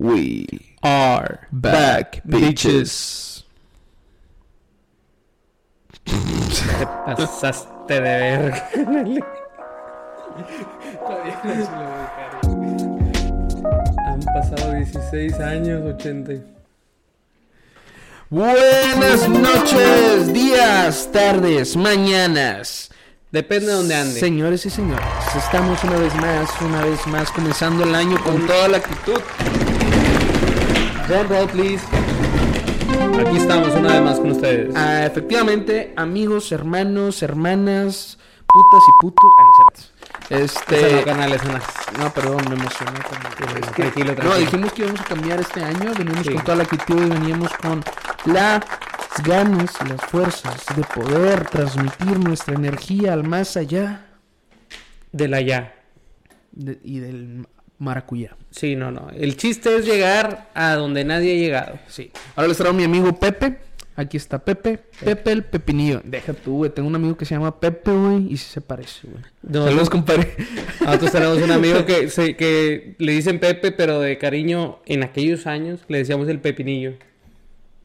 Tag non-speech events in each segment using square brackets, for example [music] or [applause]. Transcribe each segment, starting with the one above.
We are back, bitches. [laughs] Te pasaste de verga. Han pasado 16 años, 80. Buenas noches, días, tardes, mañanas. Depende de donde ande. Señores y señores, estamos una vez más, una vez más comenzando el año con toda la actitud. Drum roll, please. Aquí estamos una vez más con ustedes. Ah, efectivamente, amigos, hermanos, hermanas, putas y putos. Ah, no es cierto. No, Este. canal, esa no. No, perdón, me emocioné. también. Es que- Tranquilo, No, dijimos que íbamos a cambiar este año. Veníamos Sí. con toda la actitud y veníamos con las ganas y las fuerzas de poder transmitir nuestra energía al más allá De la ya. de- y del maracuyá. Sí, no, no. El chiste es llegar a donde nadie ha llegado. Sí. Ahora les traigo a mi amigo Pepe. Aquí está Pepe. Pepe el Pepinillo. Deja tú, güey. Tengo un amigo que se llama Pepe, güey. Y sí se parece, güey. No, Saludos, no. compadre. Nosotros tenemos un amigo que, se- que le dicen Pepe, pero de cariño, en aquellos años le decíamos el Pepinillo.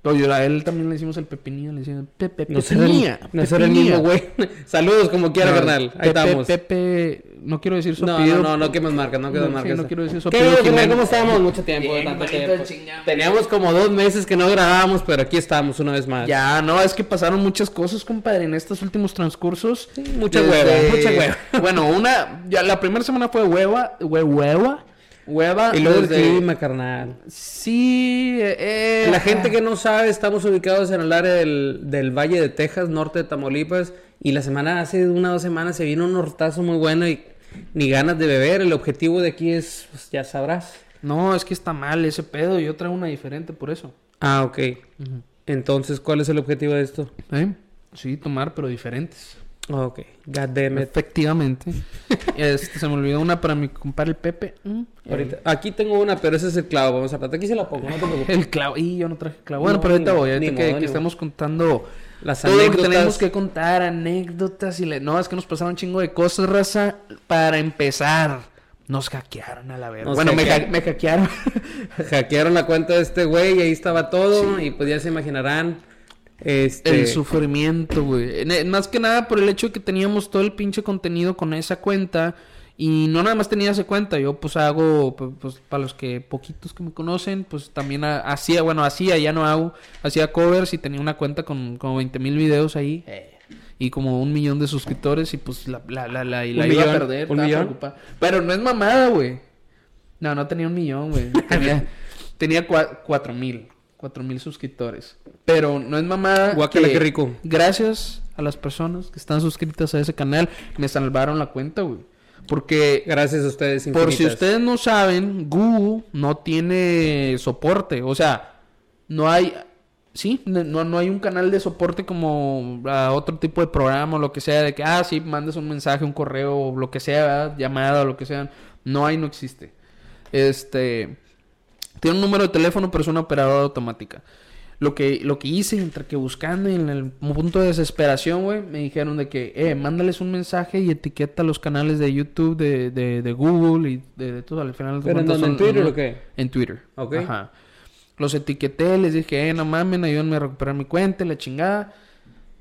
Oye, a él también le decimos el Pepinillo. Le decían Pepe, No Pepinilla. no será el mismo güey. [laughs] Saludos como quiera, No, carnal. Ahí Pepe, estamos. Pepe, no quiero decir su No, apellido. no, no, no quemas marcas, no quemas No, sí, marcas. no quiero decir su ¿Qué apellido? Jiménez? ¿Cómo estábamos? Mucho tiempo, Bien, tanto tiempo. chingado. Teníamos como dos meses que no grabábamos, pero aquí estamos una vez más. Ya, no, es que pasaron muchas cosas, compadre, en estos últimos transcursos. Sí, mucha hueva, mucha hueva. [laughs] Bueno, una, ya la primera semana fue hueva, hue- hueva, hueva. Y luego desde- el clima, carnal. Sí, eh, La gente que no sabe, estamos ubicados en el área del, del Valle de Texas, norte de Tamaulipas. Y la semana, hace una o dos semanas, se vino un nortazo muy bueno y ni ganas de beber. El objetivo de aquí es, pues ya sabrás. No, es que está mal ese pedo, yo traigo una diferente por eso. Ah, ok. Entonces, ¿cuál es el objetivo de esto? ¿Eh? Sí, tomar, pero diferentes. Ok, God damn it. Efectivamente. [laughs] este, se me olvidó una para mi compadre el Pepe. Mm. Ahorita, aquí tengo una, pero ese es el clavo. Vamos a tratar. Aquí se la pongo, no te preocupes. El clavo. Y yo no traje clavo. Bueno, No, pero ahorita voy. Ahorita que, modo, que ni estamos contando Las todo lo que anécdotas. tenemos que contar, anécdotas y le... No, es que nos pasaron un chingo de cosas, raza. Para empezar, nos hackearon a la verga. Nos Bueno, me, hackearon. ha- me hackearon. [laughs] Hackearon la cuenta de este güey y ahí estaba todo. Y pues ya se imaginarán. Este. El sufrimiento, güey. Ne- Más que nada por el hecho de que teníamos todo el pinche contenido con esa cuenta. Y no nada más tenía esa cuenta. Yo pues hago, pu- pues para los que poquitos que me conocen, pues también ha- hacía, bueno, hacía, ya no hago. Hacía covers y tenía una cuenta con como 20 mil videos ahí. Y como un millón de suscriptores y pues la, la, la, la, y ¿Un la iba a perder. ¿Un millón? Pero no es mamada, güey. No, no tenía un millón, güey. [laughs] Tenía, tenía cua- cuatro mil. Cuatro mil suscriptores. Pero no es mamada. Guácala, que qué rico. Gracias a las personas que están suscritas a ese canal, me salvaron la cuenta, güey. Porque, Gracias a ustedes. por si infinitas. ustedes no saben, Google no tiene soporte. O sea, no hay. Sí, no, no hay un canal de soporte como a otro tipo de programa o lo que sea, de que, ah, sí, mandes un mensaje, un correo, o lo que sea, ¿verdad? llamada o lo que sea. No hay, no existe. Este. Tiene un número de teléfono, pero es una operadora automática. Lo que, lo que hice, entre que buscando y en el punto de desesperación, güey, me dijeron de que, eh, mándales un mensaje y etiqueta los canales de YouTube, de, de, de Google y de, de todo. Al final, ¿Pero en dónde? ¿En Twitter son- o qué? En Twitter. Ok. Ajá. Los etiqueté, les dije, eh, no mamen, ayúdenme a recuperar mi cuenta, la chingada.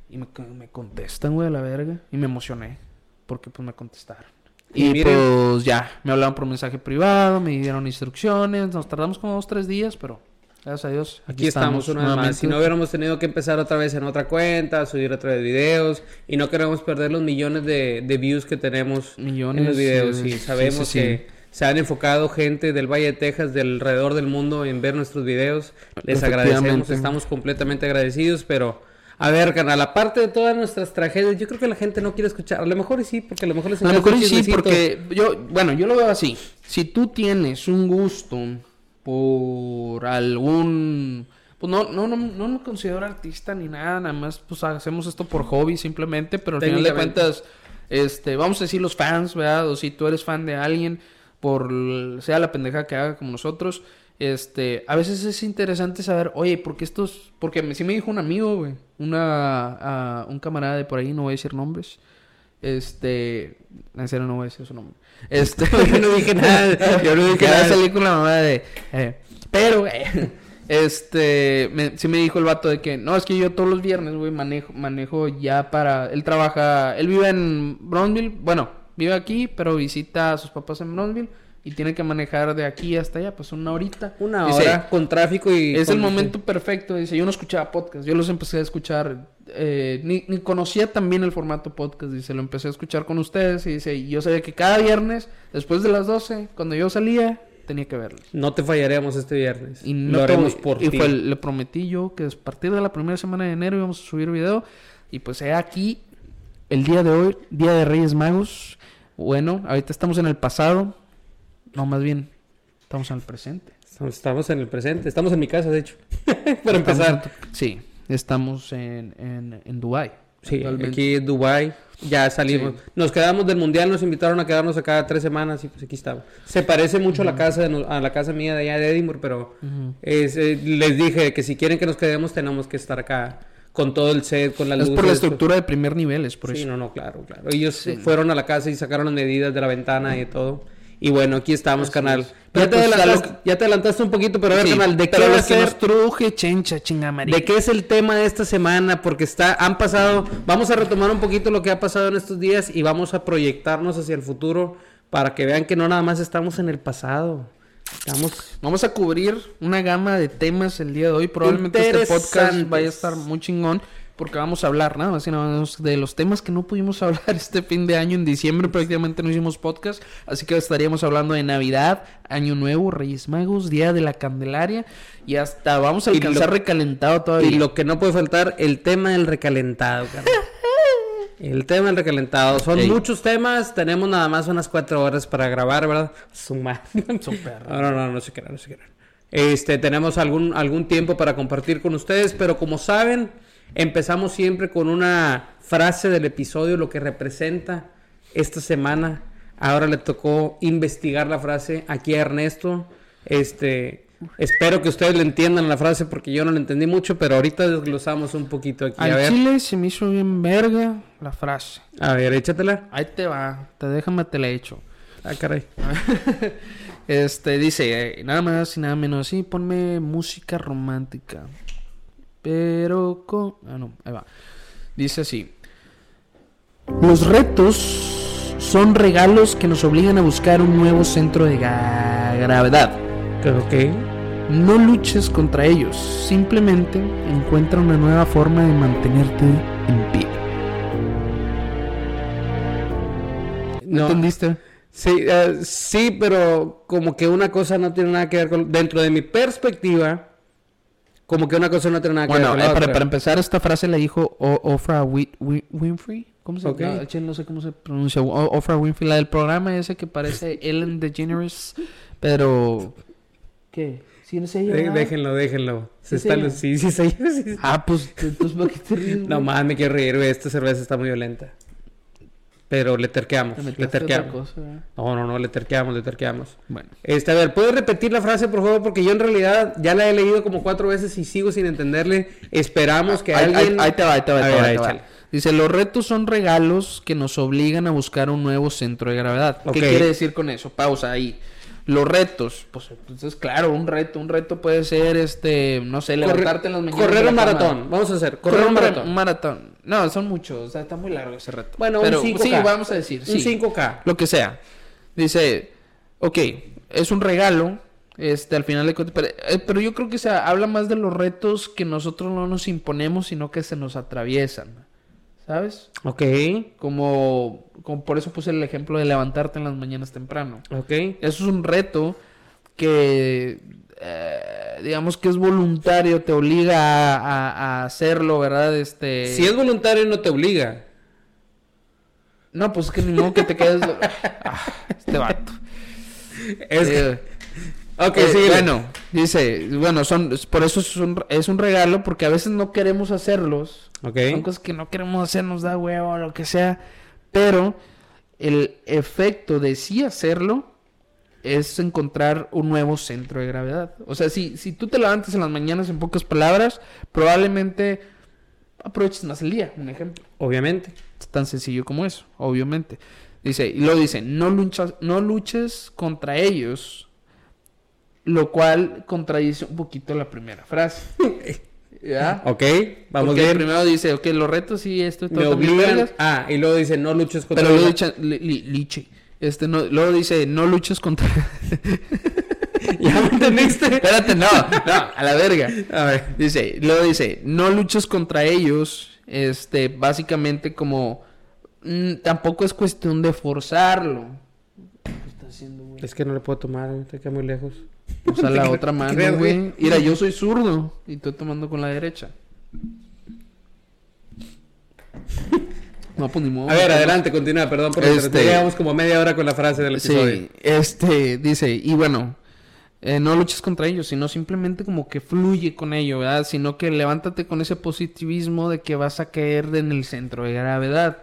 Y me, me contestan, güey, a la verga. Y me emocioné. Porque pues me contestaron. Y Y, miren- pues ya, me hablaron por mensaje privado, me dieron instrucciones. Nos tardamos como dos, tres días, pero gracias a Dios. Aquí estamos una vez más. Si no hubiéramos tenido que empezar otra vez en otra cuenta, subir otra vez videos y no queremos perder los millones de, de views que tenemos Millones, en los videos. eh, y sabemos sí, sí. que se han enfocado gente del Valle de Texas, del alrededor del mundo en ver nuestros videos. Les agradecemos, estamos completamente agradecidos, pero a ver, carnal, aparte de todas nuestras tragedias, yo creo que la gente no quiere escuchar. A lo mejor sí, porque a lo mejor les A lo mejor sí, porque yo, bueno, yo lo veo así. Si tú tienes un gusto por algún, pues no, no, no, no me considero artista ni nada, nada más, pues hacemos esto por hobby simplemente, pero al final de cuentas, este, vamos a decir los fans, ¿verdad? O si tú eres fan de alguien, por sea la pendeja que haga como nosotros, este, a veces es interesante saber, oye, ¿por qué estos? Porque me, sí me dijo un amigo, güey, una, un camarada de por ahí, no voy a decir nombres, Este, en serio no voy a decir su nombre. Este, [laughs] Yo no dije nada, yo no dije nada. salir con la mamá de, eh, pero, eh, [laughs] este, me, sí me dijo el vato de que, no, es que yo todos los viernes, güey, manejo, manejo ya para, él trabaja, él vive en Brownsville, bueno, vive aquí, pero visita a sus papás en Brownsville y tiene que manejar de aquí hasta allá, pues una horita. Una Dice, hora con tráfico y... es el momento perfecto. Dice, yo no escuchaba podcast, yo los empecé a escuchar, eh, ni, ni conocía también el formato podcast. Dice, lo empecé a escuchar con ustedes y dice, y yo sabía que cada viernes, después de las 12, cuando yo salía, tenía que verlos. No te fallaremos este viernes. Y no lo haremos por y ti. fue- le prometí yo que a partir de la primera semana de enero íbamos a subir video. Y pues he aquí, el día de hoy, Día de Reyes Magos. Bueno, ahorita estamos en el pasado. No, más bien, estamos en el presente. Estamos- en el presente. Estamos en mi casa, de hecho. [laughs] Para empezar. En- sí, estamos en, en, en Dubai. Sí, aquí en Dubai ya salimos. Sí. Nos quedamos del mundial, nos invitaron a quedarnos acá tres semanas y pues aquí estamos. Se parece mucho a la casa de a la casa mía de allá de Edinburgh, pero es, eh, les dije que si quieren que nos quedemos tenemos que estar acá con todo el set, con la luz. Es por la estructura de primer nivel, es por Sí, eso. no, no, claro, claro. Ellos Sí. fueron a la casa y sacaron las medidas de la ventana y todo. Y bueno, aquí estamos, Así canal. es. Ya, Pero te pues, a adelantaste, lo ya te adelantaste un poquito, pero a ver, Sí, canal, ¿de qué va a ser? truje, chencha, chingamari. ¿De qué es el tema de esta semana? Porque está, han pasado, vamos a retomar un poquito lo que ha pasado en estos días y vamos a proyectarnos hacia el futuro para que vean que no nada más estamos en el pasado. Estamos Vamos a cubrir una gama de temas el día de hoy. Probablemente este podcast vaya a estar muy chingón. Porque vamos a hablar nada más y nada menos de los temas que no pudimos [laughs] hablar este fin de año. En diciembre prácticamente no hicimos podcast. Así que estaríamos hablando de Navidad, Año Nuevo, Reyes Magos, Día de la Candelaria. Y hasta vamos a alcanzar lo- recalentado todavía. y lo que no puede faltar, el tema del recalentado, carnal. [laughs] El tema del recalentado. Son Ey. muchos temas, tenemos nada más unas cuatro horas para grabar, ¿verdad? Sumar. [laughs] No, no, no, no se crean, no se crean. Este, tenemos algún, algún tiempo para compartir con ustedes, pero como saben, empezamos siempre con una frase del episodio, lo que representa esta semana. Ahora le tocó investigar la frase aquí a Ernesto. Este, espero que ustedes le entiendan la frase porque yo no la entendí mucho, pero ahorita desglosamos un poquito aquí. A ver, chile se me hizo bien verga la frase. a ver, échatela. Ahí te va. Te déjame, te la echo. Ah, caray. [laughs] Este dice, eh, nada más y nada menos así, ponme música romántica. Pero con... Ah, no, ahí va. Dice así. Los retos son regalos que nos obligan a buscar un nuevo centro de gravedad. Ok. No luches contra ellos, simplemente encuentra una nueva forma de mantenerte en pie. ¿No entendiste? Sí, eh, sí, pero como que una cosa no tiene nada que ver con... Dentro de mi perspectiva, como que una cosa no tiene nada que Bueno, ver con eh, la para, otra. para empezar, esta frase la dijo O- Oprah Wi- Wi- Winfrey. ¿Cómo se Ok. no, che, no sé cómo se pronuncia. O- Oprah Winfrey, la del programa ese que parece [laughs] Ellen DeGeneres. Pero. ¿Qué? ¿Sí no ella? De- déjenlo, déjenlo. Se ¿Sí está, es ella? sí, sí, sí, sí, sí. Ah, pues, entonces, ¿para qué te [laughs] ríes? No más, me quiero reír, güey. Esta cerveza está muy violenta. Pero le terqueamos. No, no, no, le terqueamos, le terqueamos. Bueno. Este, a ver, ¿puedes repetir la frase, por favor? Porque yo en realidad ya la he leído como cuatro veces y sigo sin entenderle. Esperamos que Ahí, alguien... ahí- ahí te va, ahí te va, ahí A te va, ver, ahí te va. échale. Dice, los retos son regalos que nos obligan a buscar un nuevo centro de gravedad. ¿Qué quiere decir con eso? Pausa ahí. Los retos, pues entonces claro, un reto, un reto puede ser este, no sé, Corre- levantarte en las mañanas. correr un maratón. Vamos a hacer. Correr un re- maratón. Un maratón. No, son muchos, o sea, está muy largo ese reto. Bueno, un Pero, 5K. Sí, vamos a decir, Un sí. 5K. Lo que sea. Dice, ok, es un regalo, este, al final de cuentas, pero, eh, pero yo creo que se habla más de los retos que nosotros no nos imponemos, sino que se nos atraviesan, ¿sabes? Ok, Como, como por eso puse el ejemplo de levantarte en las mañanas temprano. ok. Eso es un reto que, eh, digamos que es voluntario, te obliga a, a- a hacerlo, ¿verdad? Este... Si es voluntario no te obliga. No, pues es que ni modo que te quedes... [laughs] Ah, este vato. Es Eh, Ok, eh, bueno, dice, bueno, son, por eso es un, es un regalo, porque a veces no queremos hacerlos. Ok. Son cosas que no queremos hacer, nos da huevo o lo que sea. Pero el efecto de sí hacerlo es encontrar un nuevo centro de gravedad. O sea, si, si tú te levantas en las mañanas, en pocas palabras, probablemente aproveches más el día, un ejemplo. Obviamente. Es tan sencillo como eso, obviamente. Dice, y lo dice, no luchas, no luches contra ellos, lo cual contradice un poquito la primera frase. [laughs] ¿Ya? Ok, vamos Porque bien. primero dice, ok, los retos sí, esto y todo obligan. Ah, y luego dice, no luches contra pero luego ellos. dice, li- li- liche. Este no, luego dice, no luches contra. [laughs] [laughs] ¿Ya me entendiste? Espérate, no, no, a la verga. A ver. Dice, luego dice, no luches contra ellos. Este, básicamente como mm, tampoco es cuestión de forzarlo. ¿Qué está haciendo, güey? Es que no le puedo tomar, te queda muy lejos. Usa la [laughs] ¿Te otra mano, güey? güey. Mira, yo soy zurdo y estoy tomando con la derecha. No, pues ni modo. A ver, adelante, continúa, perdón por Este-. Llevamos como media hora con la frase del episodio. Sí, este, dice, y bueno, eh, no luches contra ellos, sino simplemente como que fluye con ello, ¿verdad? Sino que levántate con ese positivismo de que vas a caer en el centro de gravedad.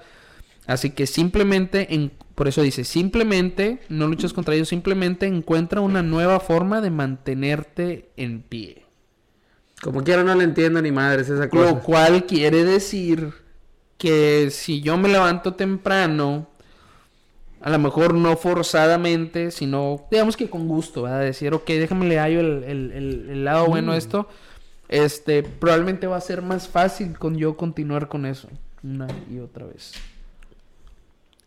Así que simplemente, en- por eso dice, simplemente, no luches contra ellos, simplemente encuentra una nueva forma de mantenerte en pie. Como quiera no le entiendo ni madres esa Lo cosa. cual quiere decir que si yo me levanto temprano, a lo mejor no forzadamente, sino digamos que con gusto, ¿verdad? Decir, ok, déjame le hallo el, el- el- el lado bueno a esto. Este, probablemente va a ser más fácil con yo continuar con eso una y otra vez.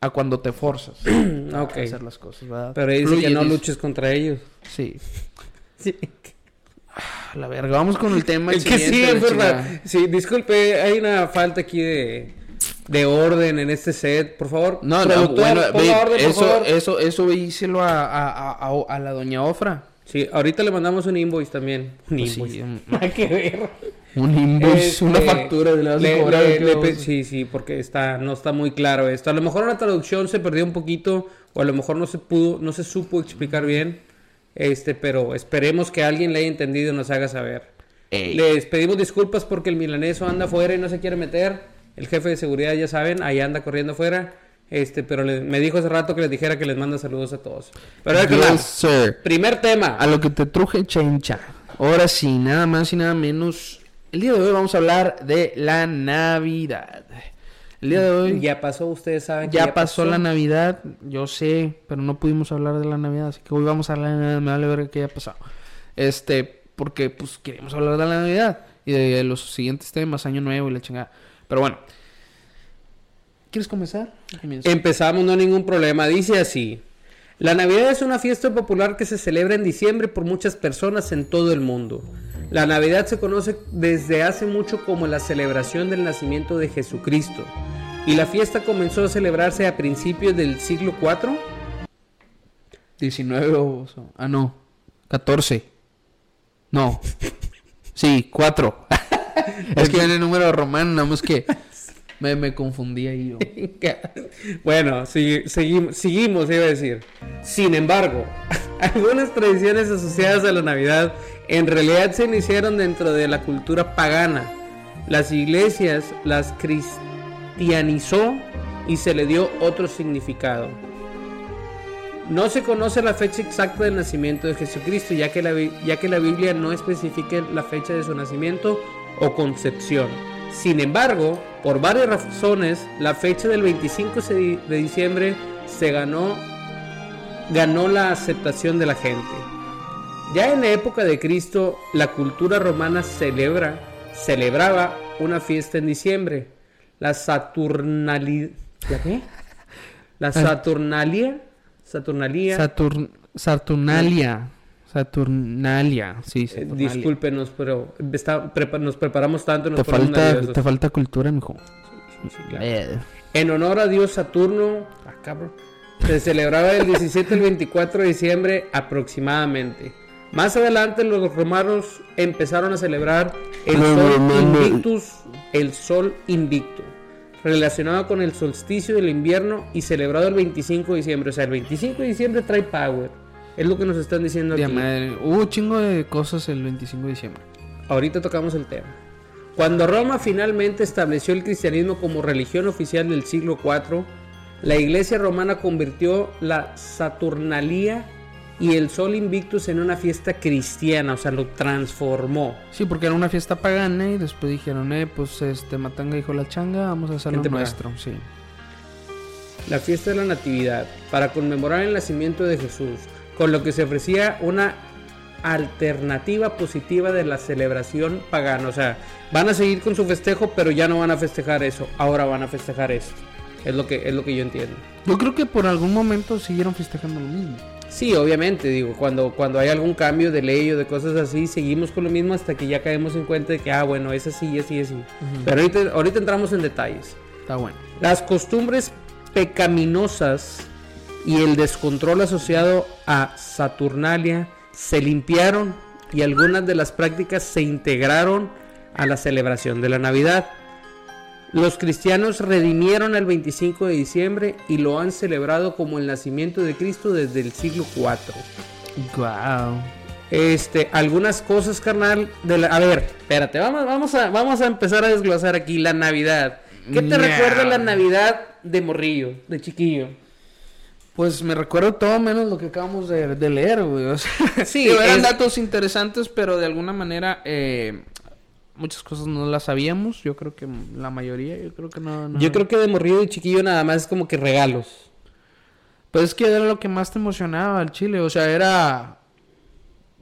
A cuando te forzas [clears throat] a Ok. hacer las cosas, ¿verdad? Pero ahí dice Fluye, que no dice. luches contra ellos. Sí. [laughs] Sí. A la verga, vamos con el tema [laughs] Es que sí, es verdad. Sí, disculpe, hay una falta aquí de, de orden en este set. Por favor, No, no, bueno, orden, por eso, favor. eso, eso díselo a, a, a, a- a la doña Ofra. Sí, ahorita le mandamos un invoice también. Un Pues sí, invoice. un- [laughs] Nada que ver. Un invoice, Este, una factura de la le- le- ¿qué le hacer? Sí, sí, porque está, no está muy claro esto. A lo mejor la traducción se perdió un poquito, o a lo mejor no se pudo, no se supo explicar bien. Este, pero esperemos que alguien le haya entendido y nos haga saber. Ey. Les pedimos disculpas porque el milaneso anda afuera y no se quiere meter. El jefe de seguridad, ya saben, ahí anda corriendo afuera. Este, pero le- me dijo hace rato que les dijera que les manda saludos a todos. Pero Yes, sir. primer tema. A lo que te truje, chencha. Ahora sí, nada más y nada menos. El día de hoy vamos a hablar de la Navidad. El día de hoy ya, Ya pasó, ustedes saben que pasó, la Navidad, yo sé, pero no pudimos hablar de la Navidad, así que hoy vamos a hablar de la Navidad, me vale ver qué haya pasado. Este, porque pues queremos hablar de la Navidad y de los siguientes temas, Año Nuevo y la chingada. Pero bueno, ¿quieres comenzar? Empezamos, no hay ningún problema. Dice así. La Navidad es una fiesta popular que se celebra en diciembre por muchas personas en todo el mundo. La Navidad se conoce desde hace mucho como la celebración del nacimiento de Jesucristo. Y la fiesta comenzó a celebrarse a principios del siglo IV. 19 o... Ah, no. 14. No. [laughs] Sí, 4. [laughs] es que viene el número romano, nada más que me, me confundí ahí yo. [laughs] bueno, sigui- segui- seguimos, iba a decir. Sin embargo, [laughs] algunas tradiciones asociadas a la Navidad en realidad se iniciaron dentro de la cultura pagana. Las iglesias las cristianizó y se le dio otro significado. No se conoce la fecha exacta del nacimiento de Jesucristo, ya que la, ya que la Biblia no especifica la fecha de su nacimiento o concepción. Sin embargo, por varias razones, la fecha del 25 se- de diciembre se ganó, ganó la aceptación de la gente. Ya en la época de Cristo, la cultura romana celebra, celebraba una fiesta en diciembre, la Saturnalidad. ¿La qué? La Saturnalia. Saturnalia. Saturn, Saturnalia. Saturnalia. Sí, Eh, Saturnalia. discúlpenos, pero está- prepa- nos preparamos tanto nos Te falta, te falta cultura, mijo. Sí, claro. Eh, En honor a Dios Saturno, ah, cabrón, se celebraba del 17 al 24 de diciembre aproximadamente. Más adelante los romanos empezaron a celebrar el No, Sol no, no, no. Invictus, el Sol Invicto, relacionado con el solsticio del invierno y celebrado el 25 de diciembre. O sea, el 25 de diciembre trae power. Es lo que nos están diciendo de aquí. madre. Hubo un chingo de cosas el 25 de diciembre. Ahorita tocamos el tema. Cuando Roma finalmente estableció el cristianismo como religión oficial del siglo IV, la iglesia romana convirtió la Saturnalía y el Sol Invictus en una fiesta cristiana, o sea, lo transformó. Sí, porque era una fiesta pagana y después dijeron, eh, pues este Matanga dijo la changa, vamos a hacerlo nuestro, sí. La fiesta de la Natividad, para conmemorar el nacimiento de Jesús, con lo que se ofrecía una alternativa positiva de la celebración pagana. O sea, van a seguir con su festejo, pero ya no van a festejar eso, ahora van a festejar esto. Es lo que, es lo que yo entiendo. Yo creo que por algún momento siguieron festejando lo mismo. Sí, obviamente, digo, cuando, cuando hay algún cambio de ley o de cosas así, seguimos con lo mismo hasta que ya caemos en cuenta de que, ah, bueno, es así, así, así. Pero ahorita, ahorita entramos en detalles. Está bueno. Las costumbres pecaminosas y el descontrol asociado a Saturnalia se limpiaron y algunas de las prácticas se integraron a la celebración de la Navidad. Los cristianos redimieron el 25 de diciembre y lo han celebrado como el nacimiento de Cristo desde el siglo IV. Wow. Este, algunas cosas, carnal, de la... A ver, espérate, vamos, vamos, a, vamos a empezar a desglosar aquí la Navidad. ¿Qué te recuerda la Navidad de morrillo, de chiquillo? Pues me recuerdo todo menos lo que acabamos de, de leer, güey. O sea, [laughs] Sí, eran es- datos interesantes, pero de alguna manera eh, muchas cosas no las sabíamos. Yo creo que la mayoría, yo creo que no. no. Yo creo que de morrillo y chiquillo nada más es como que regalos. Pues es que era lo que más te emocionaba al chile. O sea, era.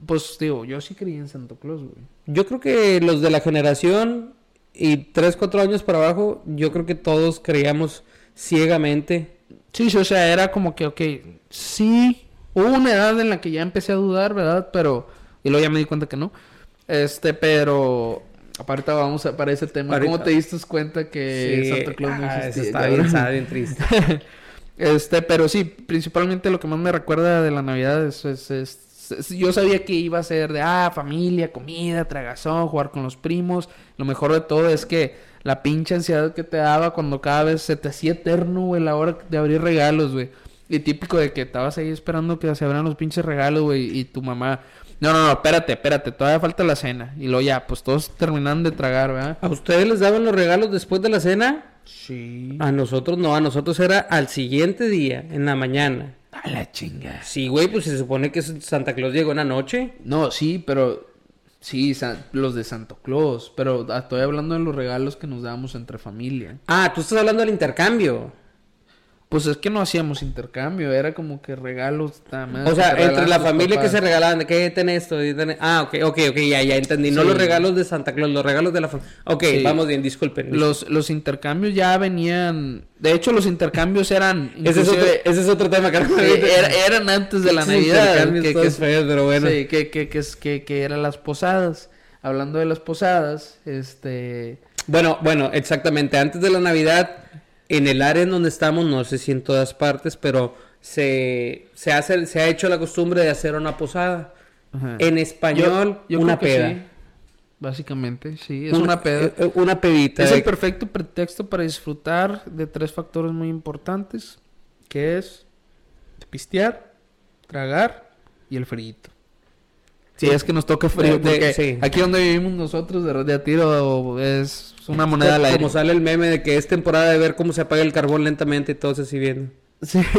Pues digo, yo sí creía en Santa Claus, güey. Yo creo que los de la generación y 3, 4 años para abajo, yo creo que todos creíamos ciegamente. Sí, sí, o sea, era como que, ok, sí, hubo una edad en la que ya empecé a dudar, ¿verdad? Pero, y luego ya me di cuenta que no. Este, pero, aparte vamos a, para ese tema, ¿cómo te diste cuenta que Sí, Santa Claus no ah, eso existía? está cabrón? bien, está bien triste. [laughs] Este, pero sí, principalmente lo que más me recuerda de la Navidad es, es- es- es- yo sabía que iba a ser de, ah, familia, comida, tragazón, jugar con los primos. Lo mejor de todo es que la pinche ansiedad que te daba cuando cada vez se te hacía eterno, güey, la hora de abrir regalos, güey. Y típico de que estabas ahí esperando que se abran los pinches regalos, güey, y tu mamá, no, no, no, espérate, espérate, todavía falta la cena. Y luego ya, pues todos terminan de tragar, ¿verdad? ¿A ustedes les daban los regalos después de la cena? Sí. A nosotros no, a nosotros era al siguiente día, en la mañana. A la chinga. Sí, güey, pues se supone que Santa Claus llegó en la noche. No, sí, pero sí, los de Santo Claus, pero estoy hablando de los regalos que nos dábamos entre familia. Ah, tú estás hablando del intercambio. Pues es que no hacíamos intercambio, era como que regalos más O sea, que entre la familia que se regalaban, ¿de qué tenés esto? Y tenés- Ah, ok, ok, ok, ya, ya entendí. No los regalos de Santa Claus, los regalos de la familia. Ok, Sí. vamos bien, disculpen. los los intercambios ya venían, de hecho los intercambios eran Ese es, otro, ese es otro tema, era- eran antes de la Navidad, que, que- feos, pero bueno. sí, que, que, que, que, que eran las posadas. Hablando de las posadas, este, Bueno, bueno, exactamente. Antes de la Navidad, en el área en donde estamos, no sé si en todas partes, pero se, se, hace, se ha hecho la costumbre de hacer una posada. ajá. En español, Yo- yo una peda. sí, básicamente, sí, es una, peda. eh, Una pedita. Es de- el perfecto pretexto para disfrutar de tres factores muy importantes, que es pistear, tragar y el frío. Si Sí. es que nos toca frío, De- de- porque sí. aquí donde vivimos nosotros de, de a tiro es una moneda al como, aire. como sale el meme de que es temporada de ver cómo se apaga el carbón lentamente y todos así viendo. Sí. [laughs]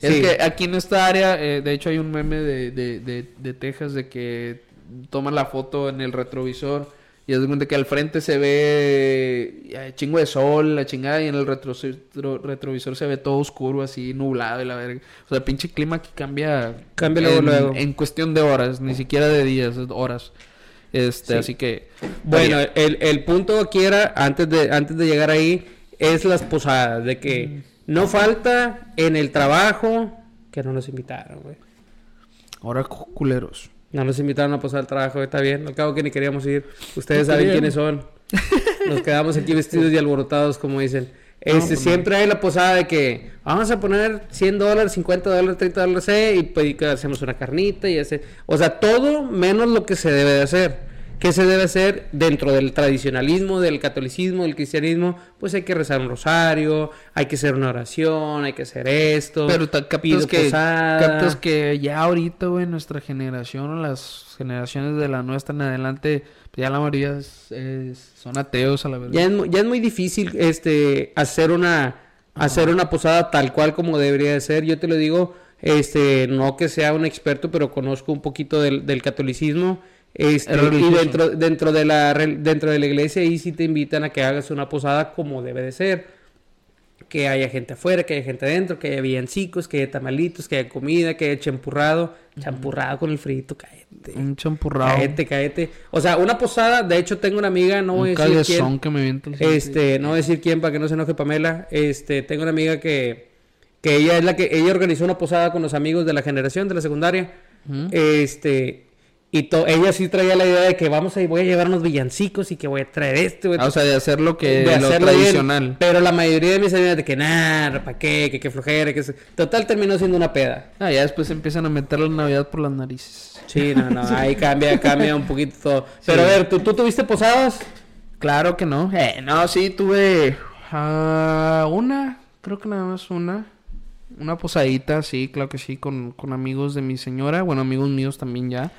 Es Sí. que aquí en esta área, eh, de hecho hay un meme de, de, de, de Texas de que toman la foto en el retrovisor y es de cuenta que al frente se ve chingo de sol, la chingada, y en el retro- retro- retrovisor se ve todo oscuro, así nublado y la verga. O sea, pinche clima aquí cambia. Cambia luego, en, luego. En cuestión de horas, ni siquiera de días, horas. Este, Sí. así que. Bueno, el, el punto aquí era, antes de, antes de llegar ahí, es las posadas, de que no falta en el trabajo que no nos invitaron, güey. ahora cu- culeros. No nos invitaron a posar al trabajo, está bien. Al cabo que ni queríamos ir. Ustedes saben quiénes son. Nos quedamos aquí vestidos y alborotados, como dicen. Este, pues no. siempre hay la posada de que vamos a poner 100 dólares, 50 dólares, 30 dólares, eh, y pues hacemos una carnita y hace... O sea, todo menos lo que se debe de hacer. ¿Qué se debe hacer dentro del tradicionalismo, del catolicismo, del cristianismo? Pues hay que rezar un rosario, hay que hacer una oración, hay que hacer esto. Pero captas que, captas que ya ahorita, güey, nuestra generación o las generaciones de la nuestra en adelante, pues ya la mayoría es- es- son ateos a la verdad. Ya es, ya es muy difícil este hacer una hacer una posada tal cual como debería de ser. Yo te lo digo, este, no que sea un experto, pero conozco un poquito del, del catolicismo. Este, Es y dentro, dentro, de la, dentro de la iglesia ahí sí te invitan a que hagas una posada como debe de ser. Que haya gente afuera, que haya gente adentro, que haya villancicos, que haya tamalitos, que haya comida, que haya champurrado. Champurrado con el frito, cállate. Un champurrado. Cállate, cállate. O sea, una posada, de hecho tengo una amiga, no voy a decir quién. que me Este, no voy a decir quién para que no se enoje Pamela. Este, tengo una amiga que, que ella es la que, ella organizó una posada con los amigos de la generación de la secundaria. Ujú. Este, y to- ella sí traía la idea de que vamos a ir, voy a llevar unos villancicos y que voy a traer voy a Ah, o sea, de hacer lo que de lo bien. tradicional. Pero la mayoría de mis amigas de que nada, ¿para qué? Que qué flojera, que Total terminó siendo una peda. Ah, ya después empiezan a meter la Navidad por las narices. Sí, no, no, [laughs] ahí cambia, cambia un poquito todo. Pero a ver, ¿tú, ¿tú tuviste posadas? Claro que no. Eh, no, sí, tuve ah, una, creo que nada más una. Una posadita, sí, claro que sí, con, con amigos de mi señora, bueno, amigos míos también ya.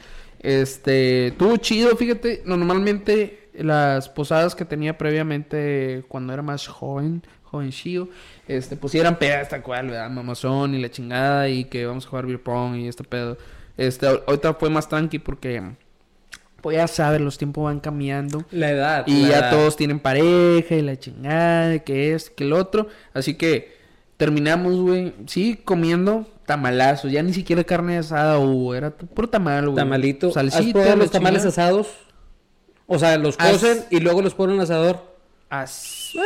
Este, tuvo chido, fíjate, normalmente las posadas que tenía previamente cuando era más joven, jovencillo, este, pues eran pedas, tal cual, ¿verdad? Mamazón y la chingada y que vamos a jugar beer pong y este pedo. Este, ahorita fue más tranqui porque, pues ya sabes, los tiempos van cambiando. La edad. Y la ya edad. todos tienen pareja y la chingada, que es, que el otro. Así que terminamos, güey, sí, comiendo tamalazos. Ya ni siquiera carne asada hubo, era puro tamal, güey. Tamalito. ¿Has Salsita, los tamales chingada. asados? O sea, los As- cocen y luego los ponen al asador. As- eh,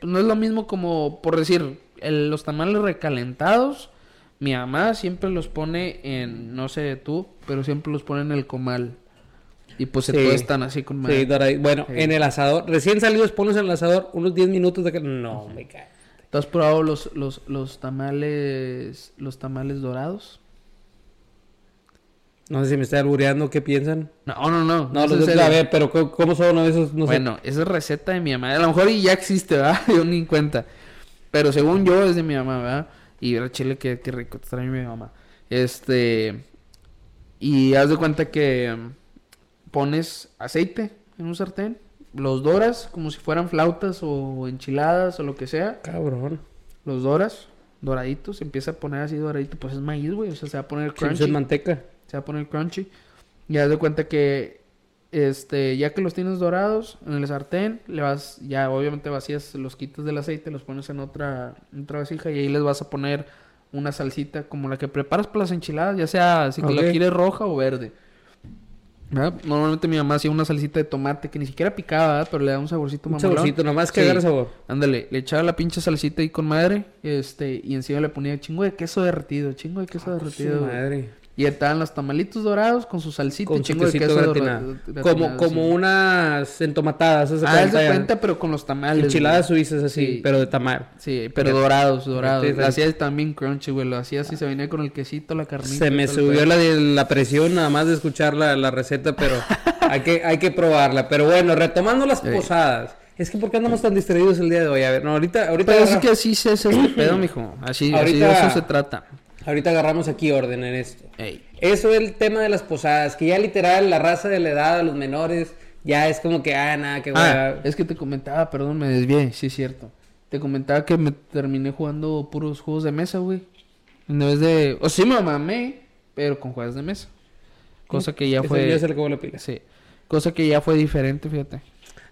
pues no es lo mismo como, por decir, el- los tamales recalentados. Mi mamá siempre los pone en, no sé tú, pero siempre los pone en el comal. Y pues se Sí. tuestan así con madre. Sí, Bueno, Sí. en el asador, recién salidos pones en el asador unos 10 minutos de que... No, me cae. ¿Tú has probado los, los, los tamales, los tamales dorados? No sé si me está albureando, ¿qué piensan? No, no, no. No, los de... ver, pero ¿cómo, son esos? No sé. bueno, esa es receta de mi mamá. A lo mejor ya existe, ¿verdad? [laughs] Yo ni en cuenta. Pero según yo es de mi mamá, ¿verdad? Y era chile, qué, qué rico trae mi mamá. Este... Y haz de cuenta que um, pones aceite en un sartén, los doras como si fueran flautas o enchiladas o lo que sea. Cabrón. Los doras, doraditos, se empieza a poner así doradito, pues es maíz, güey. O sea, se va a poner Sí, pues crunchy. es manteca. se va a poner crunchy. Y haz de cuenta que este, ya que los tienes dorados en el sartén, le vas, ya obviamente vacías, los quitas del aceite, los pones en otra, en otra vasija y ahí les vas a poner una salsita como la que preparas para las enchiladas, ya sea si que la quieres roja o verde. ¿Verdad? Normalmente mi mamá hacía una salsita de tomate que ni siquiera picaba, ¿verdad? pero le da un saborcito Un mamolón. saborcito, nomás que Sí. agarre sabor. Ándale, le echaba la pinche salsita ahí con madre, este, y encima le ponía chingo de queso derretido, chingo de queso Ah, Su derretido. madre. Y estaban los tamalitos dorados con su salsita y Con su chingo de queso gratinado. Como, como sí. unas entomatadas. ¿se Ah, ya? cuenta, pero con los tamales. Enchiladas güey. suizas así, Sí. pero de tamal. Sí, pero dorados, dorados. Lo hacía también crunchy, güey. Lo hacía así, se venía con el quesito, la carnita. Se me y subió la, de- la presión nada más de escuchar la, la receta, pero [laughs] hay que, hay que probarla. Pero bueno, retomando las Sí. posadas. Es que ¿por qué andamos tan distraídos el día de hoy? A ver, no, ahorita, ahorita, Pero es agarra- que así se hace este pedo, mijo. Así, así de eso se trata. ahorita agarramos aquí orden en esto. Ey. Eso es el tema de las posadas, que ya literal la raza de la edad, los menores, ya es como que, ah, nada, que Ah, es que te comentaba, perdón, me desvié, sí es cierto. Te comentaba que me terminé jugando puros juegos de mesa, güey. En vez de... O sí me mamé, pero con juegos de mesa. Cosa que ya Eso fue... ya se le acabó la pila. Sí. Cosa que ya fue diferente, fíjate.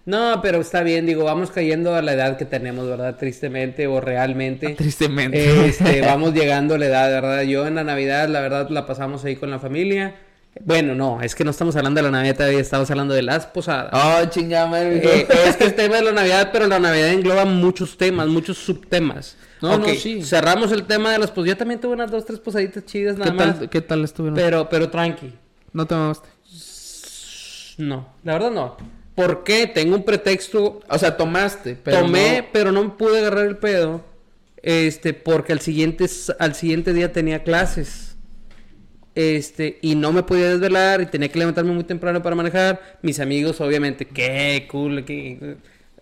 No, pero está bien, digo, vamos cayendo a la edad que tenemos, ¿verdad? Tristemente o realmente. [laughs] Tristemente. Este, [laughs] vamos llegando a la edad, ¿verdad? Yo en la Navidad, la verdad, la pasamos ahí con la familia. Bueno, no, es que no estamos hablando de la Navidad todavía, estamos hablando de las posadas. Oh, chingada madre. Eh, es que el tema de la Navidad, pero la Navidad engloba muchos temas, muchos subtemas. No, no, sí. Cerramos el tema de las posadas. Yo también tuve unas dos, tres posaditas chidas ¿Qué nada más. tal, ¿Qué tal estuvieron? Pero, pero tranqui. No te mamaste. No, la verdad no. ¿Por qué? Tengo un pretexto. O sea, tomaste, pero Tomé, no- pero no pude agarrar el pedo. Este, porque al siguiente, al siguiente día tenía clases. Este, y no me podía desvelar y tenía que levantarme muy temprano para manejar. Mis amigos, obviamente, qué cool, qué.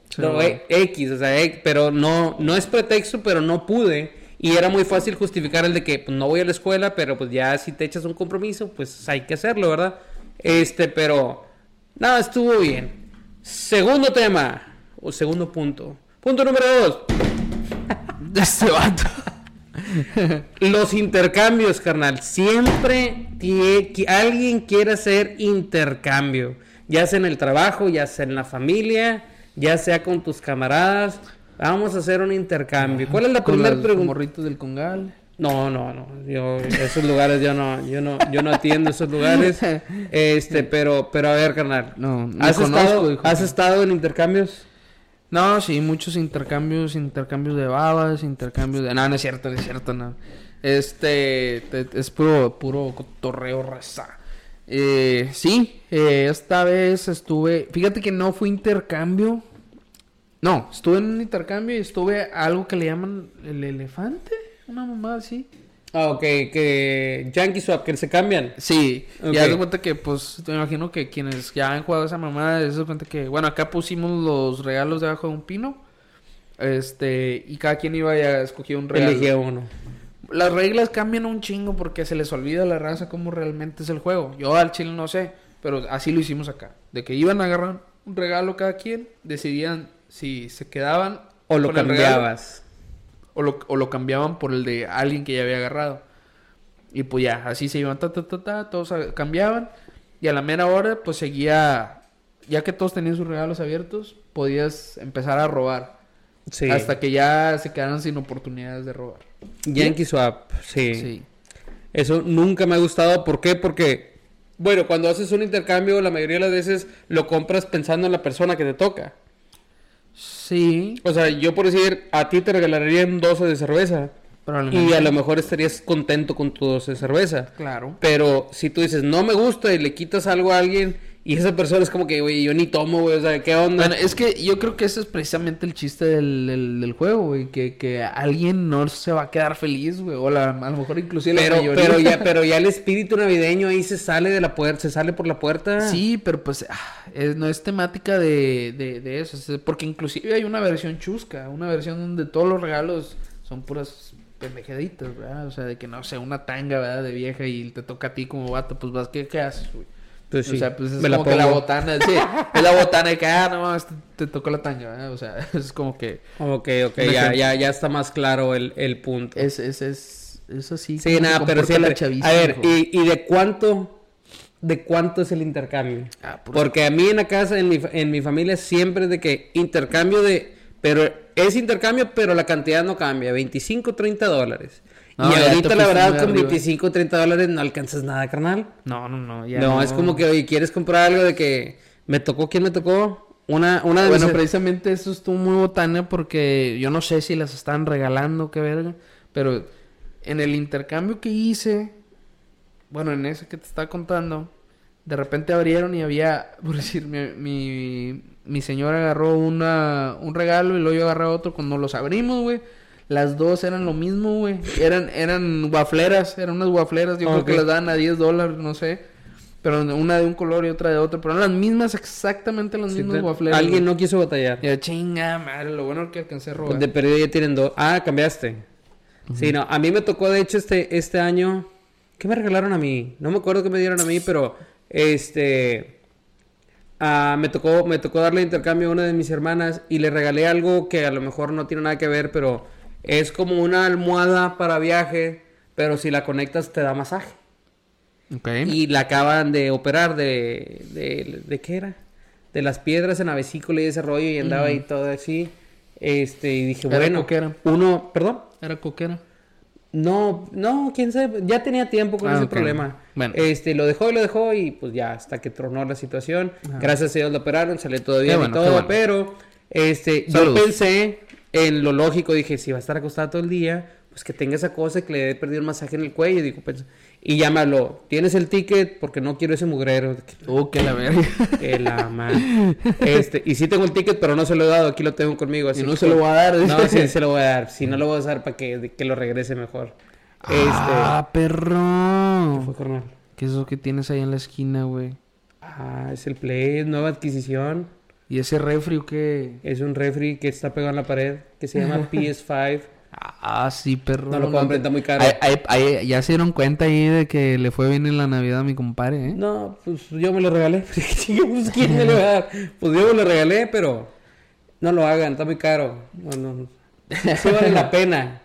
Sí, No, eh, X, o sea, pero no, no es pretexto, pero no pude. Y era muy fácil justificar el de que pues, no voy a la escuela, pero pues ya si te echas un compromiso, pues hay que hacerlo, ¿verdad? Este, pero nada, estuvo bien. Segundo tema, o segundo punto. Punto número dos. [laughs] Este vato. Los intercambios, carnal. Siempre que alguien quiere hacer intercambio. Ya sea en el trabajo, ya sea en la familia, ya sea con tus camaradas. Vamos a hacer un intercambio. ¿Cuál es la primera pregunta? morritos del congal. No, no, no. Yo esos lugares yo no, yo no, yo no atiendo esos lugares. [laughs] Este, pero, pero a ver, carnal. No, ni ¿Has, conozco, estado, hijo. ¿Has estado en intercambios? No, sí, muchos intercambios, intercambios de babas, intercambios de... No, no es cierto, no es cierto, no. Este, te- es puro, puro cotorreo raza. Eh, sí, eh, esta vez estuve... Fíjate que no fue intercambio. No, estuve en un intercambio y estuve a algo que le llaman el elefante. Una mamá así. Ah, ok, que Yankee Swap, que se cambian. Sí, Ok. y haz de cuenta que, pues, te imagino que quienes ya han jugado esa mamada, se de cuenta que, bueno, acá pusimos los regalos debajo de un pino, este, y cada quien iba y escogía un regalo. Elegía uno. Las reglas cambian un chingo porque se les olvida a la raza cómo realmente es el juego. Yo al chile no sé, pero así lo hicimos acá. De que iban a agarrar un regalo cada quien, decidían si se quedaban O lo cambiabas. O lo, o lo cambiaban por el de alguien que ya había agarrado. Y pues ya, así se iban, ta, ta, ta, ta, todos cambiaban. Y a la mera hora, pues seguía, ya que todos tenían sus regalos abiertos, podías empezar a robar. Sí. Hasta que ya se quedaran sin oportunidades de robar. Yankee Swap, sí. Sí. Eso nunca me ha gustado. ¿Por qué? Porque, bueno, cuando haces un intercambio, la mayoría de las veces lo compras pensando en la persona que te toca. Sí, O sea, yo por decir, a ti te regalarían 12 de cerveza. Y a lo mejor estarías contento con tu 12 de cerveza. Claro. Pero si tú dices, no me gusta y le quitas algo a alguien y esa persona es como que, oye, yo ni tomo, güey, o sea, ¿qué onda? Bueno, es que yo creo que ese es precisamente el chiste del, del, del juego, güey. Que, que alguien no se va a quedar feliz, güey. O la- a lo mejor inclusive pero, la mayoría. pero, ya, [laughs] pero ya el espíritu navideño ahí se sale de la puerta, se sale por la puerta. Sí, pero pues ah, es- no es temática de, de, de eso. es- porque inclusive hay una versión chusca, una versión donde todos los regalos son puras pendejaditas, ¿verdad? O sea, de que no sé, una tanga, ¿verdad? De vieja y te toca a ti como vato, pues vas, ¿qué, qué haces, güey? Pues sí, O sea, pues es me la como que la botana, sí, es la botana de que, ah, no mames, te, te tocó la ¿verdad? O sea, [laughs] es como que Ok, ok, ya, ya, ya está más claro el, el punto. es, es, es, es así. sí, se nada, pero siempre... la chaviza, a ver. ¿y, ¿y de cuánto, de cuánto es el intercambio? Ah, Porque a mí en la casa, en mi, en mi familia, siempre es de que intercambio de... Pero es intercambio, pero la cantidad no cambia. 25, 30 dólares. No, y ahorita la verdad con arriba. 25, 30 dólares no alcanzas nada, carnal. No, no, no, ya No, es como que, oye, ¿quieres comprar algo de que me tocó? ¿Quién me tocó? Una, una de Bueno, mis- precisamente eso estuvo muy botana porque yo no sé si las están regalando, qué verga. Pero en el intercambio que hice, bueno, en ese que te estaba contando, de repente abrieron y había, [laughs] por decir, mi, mi, mi señora agarró una, un regalo y luego yo agarré otro. Cuando los abrimos, güey, las dos eran lo mismo, güey. Eran, eran wafleras, eran unas wafleras. Yo creo que las daban a 10 dólares, no sé. Pero una de un color y otra de otro. Pero eran las mismas, exactamente las Sí, mismas te- wafleras. Alguien no quiso batallar. Y yo, chinga madre, lo bueno que alcancé a robar. De perdido ya tienen dos. Ah, cambiaste. Sí, no. A mí me tocó, de hecho, este, este año. ¿Qué me regalaron a mí? No me acuerdo qué me dieron a mí, pero este. ah, me tocó, me tocó darle intercambio a una de mis hermanas y le regalé algo que a lo mejor no tiene nada que ver, pero es como una almohada para viaje, pero si la conectas te da masaje. Y la acaban de operar de, de, de qué era? De las piedras en la vesícula y ese rollo y andaba ahí todo así. Este, y dije, Era bueno, coquera. uno, perdón. Era coquera. No, no, quién sabe, ya tenía tiempo con Ah, ese problema. Bueno. Este, lo dejó y lo dejó y pues ya hasta que tronó la situación. Ajá. Gracias a Dios lo operaron, salió todo Qué bien bueno, y todo, bueno. pero este, yo pensé en lo lógico, dije, si va a estar acostado todo el día, pues que tenga esa cosa y que le dé perdido un masaje en el cuello, digo, pues, y habló, ¿tienes el ticket? Porque no quiero ese mugrero. Uh, que la verga. Que la madre. Este, y sí tengo el ticket, pero no se lo he dado, aquí lo tengo conmigo. Así Y no que- se lo voy a dar. No, sí se lo voy a dar. Si no lo voy a usar para que, que lo regrese mejor. Ah, Este. ¿qué perro. fue, carnal? ¿Qué es eso que tienes ahí en la esquina, güey? Ah, es el Play, nueva adquisición. ¿Y ese refri o qué? Es un refri que está pegado en la pared, que se llama [laughs] PS5. Ah, sí, perro. No lo compren, está muy caro. Ahí- ahí- ahí- ya se dieron cuenta ahí de que le fue bien en la Navidad a mi compadre, ¿eh? No, pues yo me lo regalé. [laughs] Pues, ¿Quién me lo va a dar? Pues yo me lo regalé, pero no lo hagan, está muy caro. No, no, no. Sí vale la [laughs] pena.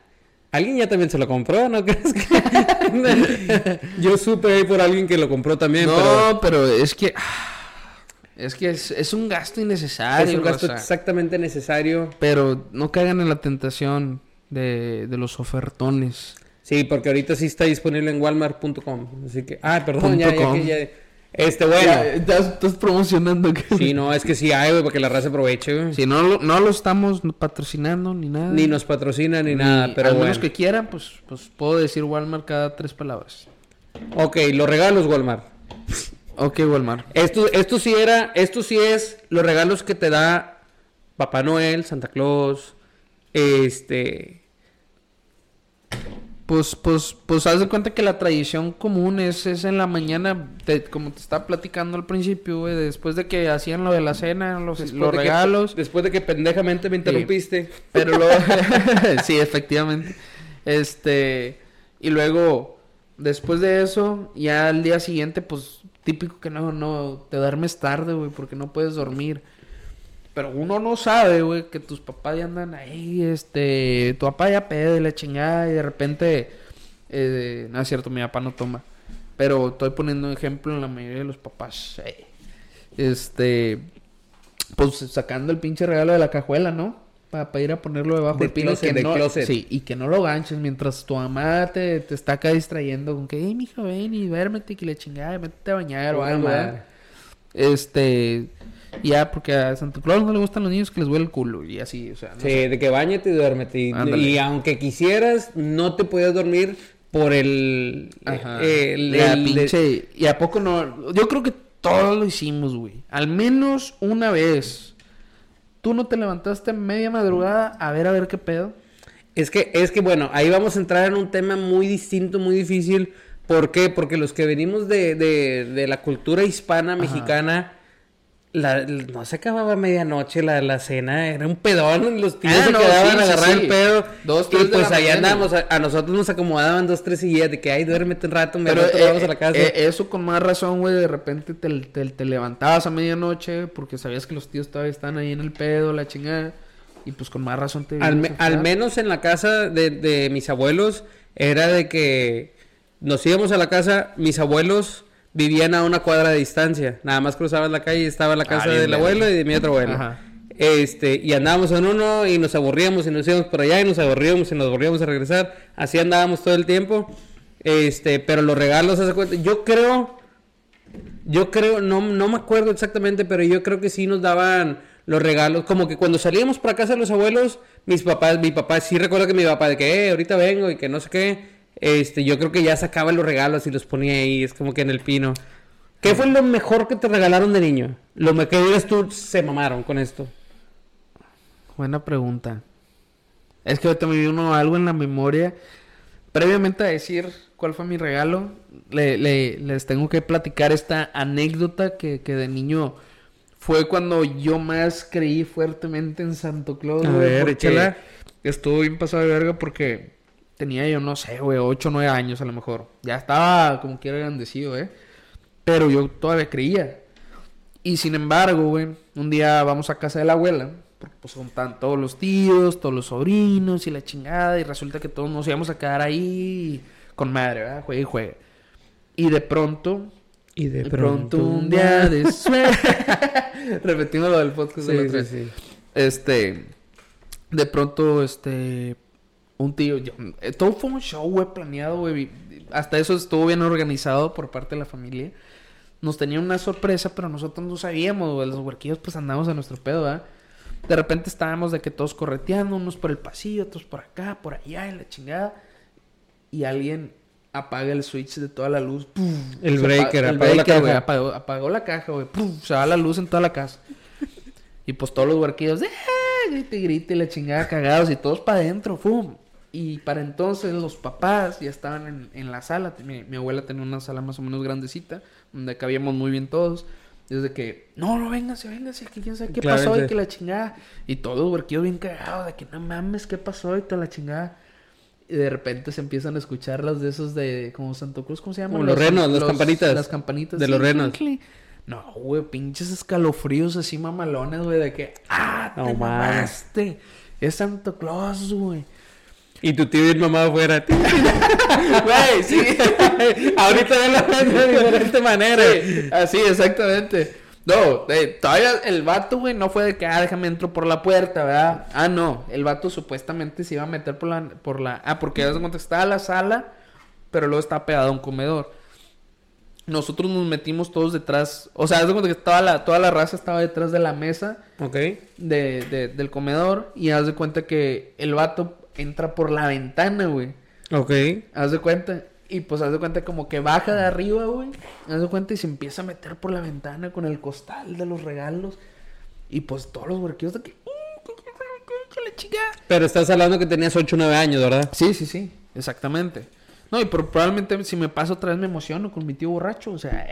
Alguien ya también se lo compró, ¿no crees que? Yo supe ahí por alguien que lo compró también, no, pero... es que... Es que es, es un gasto innecesario. Es un gasto o sea, exactamente necesario. Pero no caigan en la tentación de, de los ofertones. Sí, porque ahorita sí está disponible en walmart.com. Así que... Ah, perdón, ya, ya, ya- Este, bueno. Ya, estás, promocionando que... Sí, no, es que sí hay, güey, para que la raza aproveche, güey. Si no, lo- no lo estamos patrocinando ni nada. Ni nos patrocina ni, nada, pero bueno. menos que quieran, pues, pues puedo decir Walmart cada tres palabras. Ok, los regalos, Walmart. [laughs] Ok, Walmart. Esto, esto sí era, esto sí es los regalos que te da Papá Noel, Santa Claus, este... Pues, pues, pues haz de cuenta que la tradición común es, es en la mañana, te- como te estaba platicando al principio, güey, después de que hacían lo de la cena, los, después los de que- regalos. después de que pendejamente me interrumpiste. Pero luego, [laughs] [laughs] sí, efectivamente. Este, y luego, después de eso, ya al día siguiente, pues, típico que no, no, te duermes tarde, güey, porque no puedes dormir. Pero uno no sabe, güey, que tus papás ya andan ahí, este, tu papá ya pede la chingada y de repente, eh, no es cierto, mi papá no toma. Pero estoy poniendo un ejemplo en la mayoría de los papás. eh, Este, pues sacando el pinche regalo de la cajuela, ¿no? Para ir a ponerlo debajo Del pino. que no, closet. Sí, y que no lo ganches mientras tu mamá te, te está acá distrayendo con que, hey, mijo, ven y duérmete, que le chingada, métete a bañar o algo. Este, ya, porque a Santa Claus no le gustan los niños que les huele el culo y así, o sea, no Sí, sé. de que bañate y duérmete. Y, aunque quisieras, no te podías dormir por el... Ajá. el- La el- pinche... Y a poco no... Yo creo que todos lo hicimos, güey. Al menos una vez. ¿Tú no te levantaste media madrugada a ver a ver qué pedo? Es que, es que bueno, ahí vamos a entrar en un tema muy distinto, muy difícil. ¿Por qué? Porque los que venimos de, de, de la cultura hispana, mexicana, la, no se acababa a medianoche la, la cena, era un pedón, los tíos Ah, se no, quedaban sí, a agarrar sí. el pedo. Dos, y tres de pues allá andábamos, a, a nosotros nos acomodaban dos, tres sillas de que, ay, duérmete un rato, me rato, eh, vamos a la casa. eh, eso con más razón, güey. De repente te, te, te levantabas a medianoche porque sabías que los tíos todavía están ahí en el pedo, la chingada. Y pues con más razón te Al, me- al menos en la casa de, de mis abuelos era de que nos íbamos a la casa, mis abuelos vivían a una cuadra de distancia, nada más cruzabas la calle y estaba la casa Ah, del abuelo y de mi otro abuelo. Ajá. Este, y andábamos en uno y nos aburríamos y nos íbamos por allá y nos aburríamos y nos volvíamos a regresar, así andábamos todo el tiempo. Este, pero los regalos, haz de cuenta, yo creo yo creo, no, no me acuerdo exactamente, pero yo creo que sí nos daban los regalos. Como que cuando salíamos para casa de los abuelos, mis papás, mi papá, sí recuerdo que mi papá de que, eh, ahorita vengo y que no sé qué. Este, yo creo que ya sacaba los regalos y los ponía ahí, es como que en el pino. ¿Qué fue lo mejor que te regalaron de niño? Lo que digas tú, se mamaron con esto. Buena pregunta. Es que ahorita me vino algo en la memoria. Previamente a decir cuál fue mi regalo, le, le- les tengo que platicar esta anécdota que, que de niño fue cuando yo más creí fuertemente en Santo Claus. A ver, échala. Estuvo bien pasado de verga porque tenía yo, no sé, güey, 8 o 9 años a lo mejor. Ya estaba como quiera grandecido, ¿eh? Pero yo todavía creía. Y sin embargo, güey, un día vamos a casa de la abuela, porque pues juntan todos los tíos, todos los sobrinos y la chingada, y resulta que todos nos íbamos a quedar ahí con madre, ¿verdad? Juegue y juegue. Y de pronto, Y de de pronto un día de suerte. [laughs] Repetimos lo del podcast de la Sí, otra sí, vez. sí. Este, de pronto, este, un tío, yo- eh, todo fue un show, güey, planeado, güey. Hasta eso estuvo bien organizado por parte de la familia. Nos tenía una sorpresa, pero nosotros no sabíamos, güey. Los huerquillos, pues andamos a nuestro pedo, ¿verdad? De repente estábamos de que todos correteando, unos por el pasillo, otros por acá, por allá, en la chingada. Y alguien apaga el switch de toda la luz. ¡pum! El breaker, apa- el apagó la caja. apagó, apagó la caja, güey. Se va la luz en toda la casa. Y pues todos los huerquillos, ¡eh! Grite, y grite, y la chingada cagados y todos para adentro, ¡fum! Y para entonces los papás ya estaban en, en la sala. Mi, mi abuela tenía una sala más o menos grandecita, donde cabíamos muy bien todos. Desde que, no, no, véngase, véngase, que quién sabe qué pasó y que la chingada. Y todos los huerquillos bien cagados, de que no mames, qué pasó y toda la chingada. Y de repente se empiezan a escuchar las de esos de como Santo Cruz, ¿cómo se llaman? Como los renos, las campanitas. Las campanitas. De los renos. clink. No, güey, pinches escalofríos así mamalones, güey, de que, ah, No te mames. mamaste. Es Santo Claus, güey. Y tu tío y mamá afuera. Güey, sí. [laughs] Ahorita ven la gente de diferente manera. Sí, así, exactamente. No, eh, todavía el vato, güey, no fue de que, ah, déjame entro por la puerta, ¿verdad? Ah, no, el vato supuestamente se iba a meter por la, por la, ah, porque ya se cuenta, estaba la sala, pero luego estaba pegado a un comedor. Nosotros nos metimos todos detrás, o sea, haz de cuenta que toda la, toda la raza estaba detrás de la mesa Ok. de, de- del comedor y haz de cuenta que el vato entra por la ventana, güey. Ok. Haz de cuenta. Y pues haz de cuenta como que baja de arriba, güey. Haz de cuenta y se empieza a meter por la ventana con el costal de los regalos. Y pues todos los huerquillos de que... "Uh, chica". Pero estás hablando que tenías 8 o 9 años, ¿verdad? Sí, sí, sí. Exactamente. No, y pero probablemente si me paso otra vez me emociono con mi tío borracho. O sea...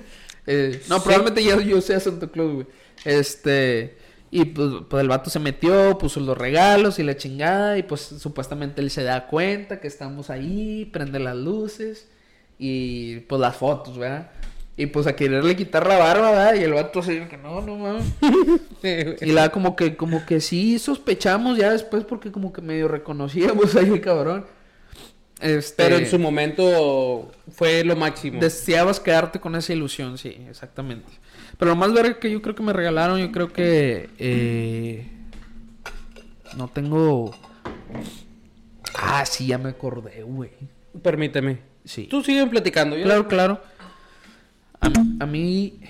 [laughs] eh, no, Sí. probablemente ya yo sea Santa Claus, güey. Este... Y pues, pues el vato se metió, puso los regalos y la chingada. Y pues supuestamente él se da cuenta que estamos ahí, prende las luces y pues las fotos, ¿verdad? Y pues a quererle quitar la barba, ¿verdad? Y el vato así que no, no mames. [laughs] Y la como que, como que sí sospechamos ya después porque como que medio reconocíamos ahí el cabrón. Este, Pero en su momento fue lo máximo. Deseabas quedarte con esa ilusión, sí, exactamente. Pero lo más verga que yo creo que me regalaron, yo creo que... eh, no tengo... Ah, sí, ya me acordé, güey. Permíteme. Sí. Tú siguen platicando. yo- Claro, claro. A, a mí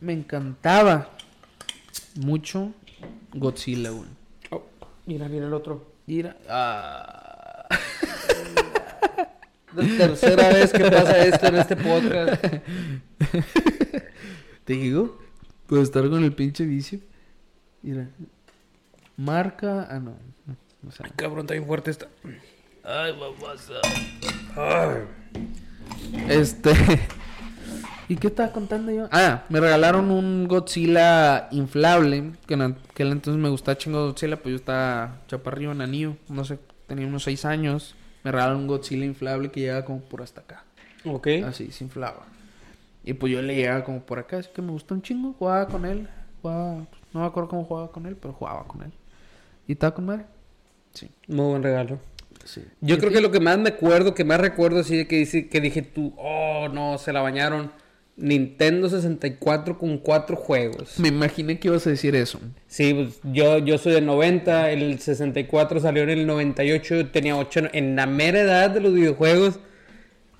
me encantaba mucho Godzilla, güey. Oh, mira, mira el otro. Mira. Ah. [laughs] La tercera vez que pasa esto en este podcast. [laughs] Te digo, puedo estar con el pinche vicio. Mira. Marca. Ah, no. no, no sé. Cabrón, está bien fuerte esta. Ay, babosa. Ay. Este. [laughs] ¿Y qué estaba contando yo? Ah, me regalaron un Godzilla inflable. Que en aquel entonces me gustaba chingo Godzilla, pues yo estaba chaparrillo, anillo. No sé, tenía unos 6 años. Me regalaron un Godzilla inflable que llegaba como por hasta acá. Ok. Así, se inflaba. Y pues yo le llegaba como por acá, así que me gustó un chingo, jugaba con él. Jugaba, no me acuerdo cómo jugaba con él, pero jugaba con él. ¿Y estaba con madre? Sí. Muy buen regalo. sí. Yo ¿Y creo que lo que más me acuerdo, que más recuerdo, de que, dice, que dije tú, oh no, se la bañaron. Nintendo 64 con cuatro juegos. Me imaginé que ibas a decir eso. Sí, pues yo, yo soy del 90, el 64 salió en el 98, yo tenía 8 en la mera edad de los videojuegos.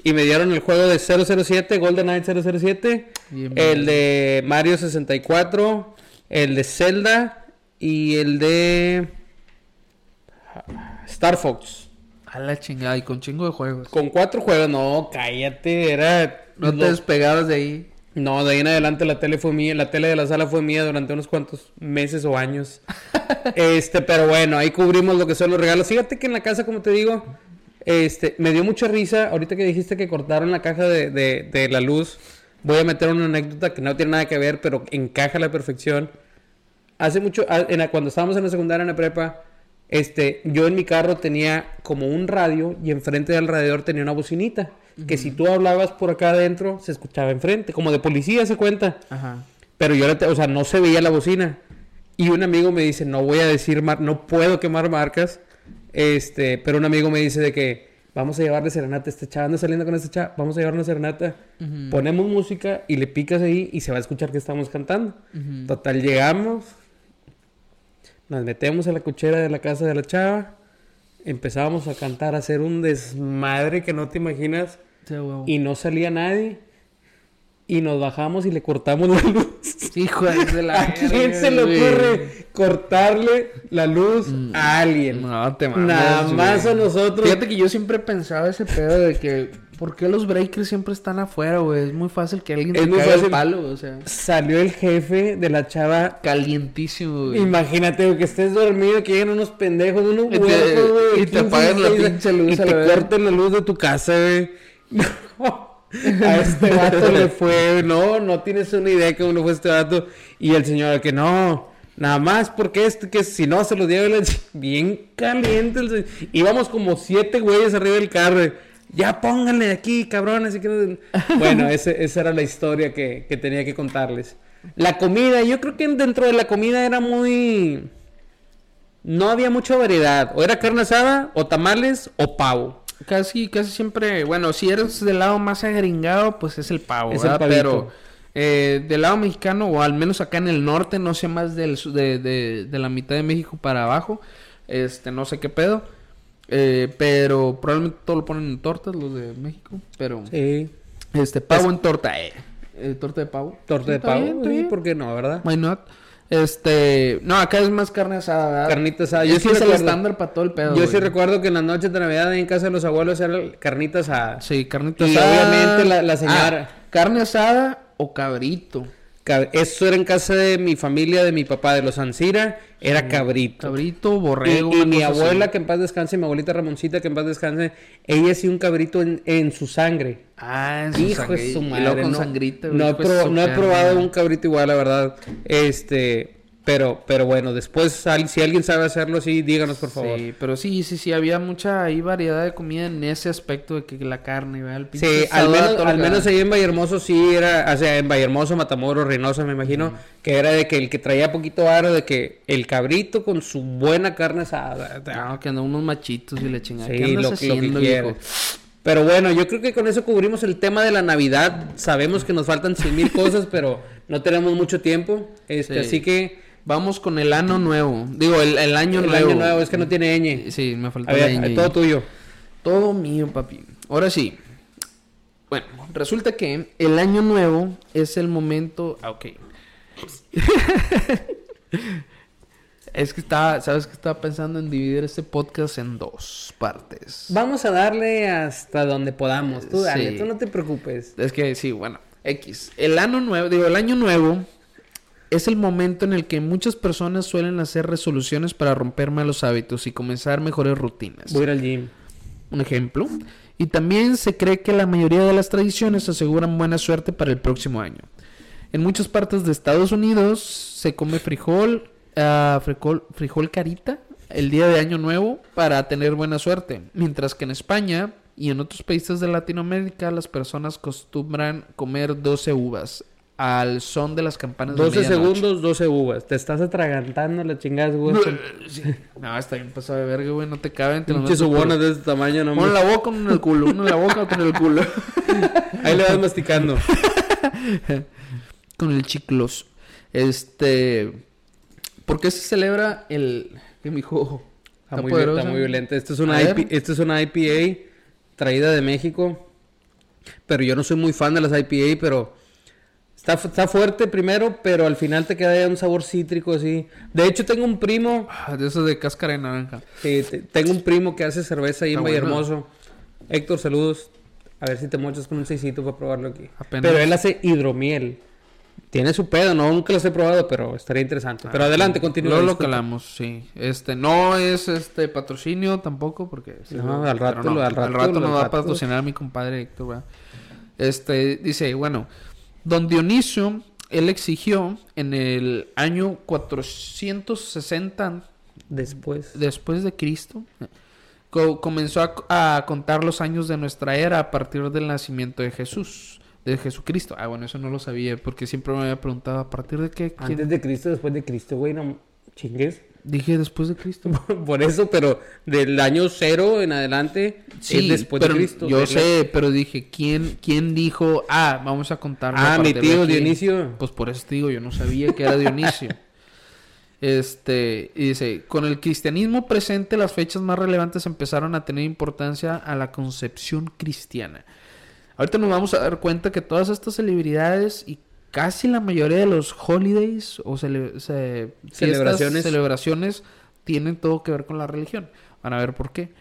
Y me dieron el juego de 007, Golden Knight 007, Bien, el de Mario 64, el de Zelda y el de Star Fox. A la chingada, y con chingo de juegos. Con cuatro juegos, no, cállate, era... No te despegabas de ahí. No, de ahí en adelante la tele fue mía, la tele de la sala fue mía durante unos cuantos meses o años. [laughs] este, pero bueno, ahí cubrimos lo que son los regalos. Fíjate que en la casa, como te digo, este, me dio mucha risa. Ahorita que dijiste que cortaron la caja de, de, de la luz, voy a meter una anécdota que no tiene nada que ver, pero encaja a la perfección. Hace mucho, a- en la- cuando estábamos en la secundaria, en la prepa, este, yo en mi carro tenía como un radio y enfrente del radiador tenía una bocinita. Que si tú hablabas por acá adentro, se escuchaba enfrente, como de policía se cuenta. Ajá. Pero yo, o sea, no se veía la bocina. Y un amigo me dice, no voy a decir, mar no puedo quemar marcas. Este, pero un amigo me dice de que vamos a llevarle serenata. Este chava anda saliendo con este chava, vamos a llevarle serenata. Ponemos música y le picas ahí y se va a escuchar que estamos cantando. Total, llegamos, nos metemos en la cochera de la casa de la chava, empezábamos a cantar, a hacer un desmadre que no te imaginas Sí, huevo. y no salía nadie. Y nos bajamos y le cortamos la luz. [laughs] Hijo de la ¿A quién se le ocurre cortarle la luz a alguien? No te mames. Nada güey. más a nosotros. Fíjate que yo siempre pensaba ese pedo de que. ¿Por qué los breakers siempre están afuera, güey? Es muy fácil que alguien Es te muy caiga el palo, o sea. Salió el jefe de la chava. Calientísimo, güey. Imagínate que estés dormido, que lleguen unos pendejos, unos huercos, güey, y te 15, apagan la 16, pinche luz Y a la te corten la luz de tu casa, güey. [laughs] A este vato le fue, no, no tienes una idea cómo le fue este vato. Y el señor, que no, nada más porque este, que si no se los lleva bien caliente. el Íbamos como siete güeyes arriba del carro. Ya pónganle de aquí, cabrones. [laughs] Bueno, ese- esa era la historia que, que tenía que contarles. La comida, yo creo que dentro de la comida era muy. no había mucha variedad. O era carne asada, o tamales, o pavo. Casi, casi siempre, bueno, si eres del lado más agringado, pues es el pavo, Es ¿verdad? Pero eh, del lado mexicano, o al menos acá en el norte, no sé más del, de, de la mitad de México para abajo, este, no sé qué pedo. Eh, pero probablemente todo lo ponen en tortas, los de México. Pero, Sí. este, pavo en torta, eh. Eh, torta de pavo. Torta Sí, de pavo. bien, sí. ¿Por qué no, verdad? Why not? Este, no, acá es más carne asada, ¿verdad? Carnita asada. Yo sí es el estándar para todo el pedo. Yo güey. sí recuerdo que en las noches de Navidad en casa de los abuelos eran carnitas a... Sí, carnita Y asada. obviamente la- la señora- Ah, carne asada o cabrito. Eso era en casa de mi familia, de mi papá, de los Ancira, era cabrito. Cabrito, borrego. y mi así. abuela, que en paz descanse, mi abuelita Ramoncita, que en paz descanse, ella sí un cabrito en, en su sangre. Ah, en su Hijo sangre. de su Y madre. luego con no, sangrita. no he, proba- no probado un cabrito igual, la verdad. Este, pero, pero bueno, después, si alguien sabe hacerlo así, díganos, por favor. Sí, pero sí, sí, sí, había mucha ahí variedad de comida en ese aspecto de que la carne, ¿verdad? El Sí, al menos, lo al menos ahí en Vallehermoso sí era, o sea, en Vallehermoso, Matamoros, Reynosa, me imagino, que era de que el que traía poquito aro, de que el cabrito con su buena carne asada. No, que andan unos machitos y la chingada. Sí, ¿Qué andas lo, lo que haciendo, viejo? Pero bueno, yo creo que con eso cubrimos el tema de la Navidad. Sabemos que nos faltan cien mil cosas, pero no tenemos mucho tiempo. Este, Sí. Así que Vamos con el ano nuevo. Digo, el, el año el nuevo. año nuevo es que no tiene ñ. Sí, me faltó A ver, la ñ. todo tuyo. Todo mío, papi. Ahora sí. Bueno, resulta que el año nuevo es el momento. Ah, ok. [laughs] es que estaba, sabes que estaba pensando en dividir este podcast en dos partes. Vamos a darle hasta donde podamos. Tú dale, Sí. tú no te preocupes. Es que sí, bueno, X. El año nuevo, digo, el año nuevo es el momento en el que muchas personas suelen hacer resoluciones para romper malos hábitos y comenzar mejores rutinas. Voy a ir al gym. un ejemplo. Y también se cree que la mayoría de las tradiciones aseguran buena suerte para el próximo año. En muchas partes de Estados Unidos se come frijol, frijol, frijol carita el día de Año Nuevo para tener buena suerte, mientras que en España y en otros países de Latinoamérica las personas acostumbran comer 12 uvas al son de las campanas de 12 medianoche. segundos, 12 uvas. Te estás atragantando las chingadas uvas. Sí. No, está bien pasado de verga, güey, no te caben. te Pinches ubonas de este tamaño, no en la boca, uno en el culo. Uno en la boca, en el culo. [laughs] Ahí le vas masticando. [laughs] Con el chiclos. Este. ¿Por qué se celebra el. que mi hijo. Está muy, está muy violenta. Esto es, una. IP esto es una IPA traída de México. Pero yo no soy muy fan de las IPA, pero está, está fuerte primero, pero al final te queda ya un sabor cítrico así. De hecho, tengo un primo, Ah, De esos de cáscara de naranja. sí, te- tengo un primo que hace cerveza ahí Está en. Vallehermoso. Héctor, saludos. A ver si te mochas con un seisito para probarlo aquí. Apenas. Pero él hace hidromiel. Tiene su pedo, no, nunca los he probado, pero estaría interesante. Pero adelante, continúa. Lo calamos, sí. Este, no es este patrocinio tampoco, porque. sí, No, al rato lo- al rato no lo- va a al rato. patrocinar a mi compadre Héctor, ¿verdad? Este, dice, bueno, Don Dionisio, él exigió en el año 460 Después. después de Cristo, co- comenzó a, a contar los años de nuestra era a partir del nacimiento de Jesús, de Jesucristo. Ah, bueno, eso no lo sabía, porque siempre me había preguntado, ¿a partir de qué? Antes de Cristo, después de Cristo, güey, no chingues. Dije después de Cristo. [laughs] Por eso, pero del año cero en adelante Sí, es después pero de Cristo. yo sé, pero dije, ¿quién, ¿quién dijo, ah, vamos a contar? Ah, mi tío Dionisio. Pues por eso te digo, yo no sabía que era Dionisio. [laughs] Este, y dice, con el cristianismo presente, las fechas más relevantes empezaron a tener importancia a la concepción cristiana. Ahorita nos vamos a dar cuenta que todas estas celebridades y casi la mayoría de los holidays o cele- se- fiestas, Celebraciones. celebraciones tienen todo que ver con la religión. Van a ver por qué.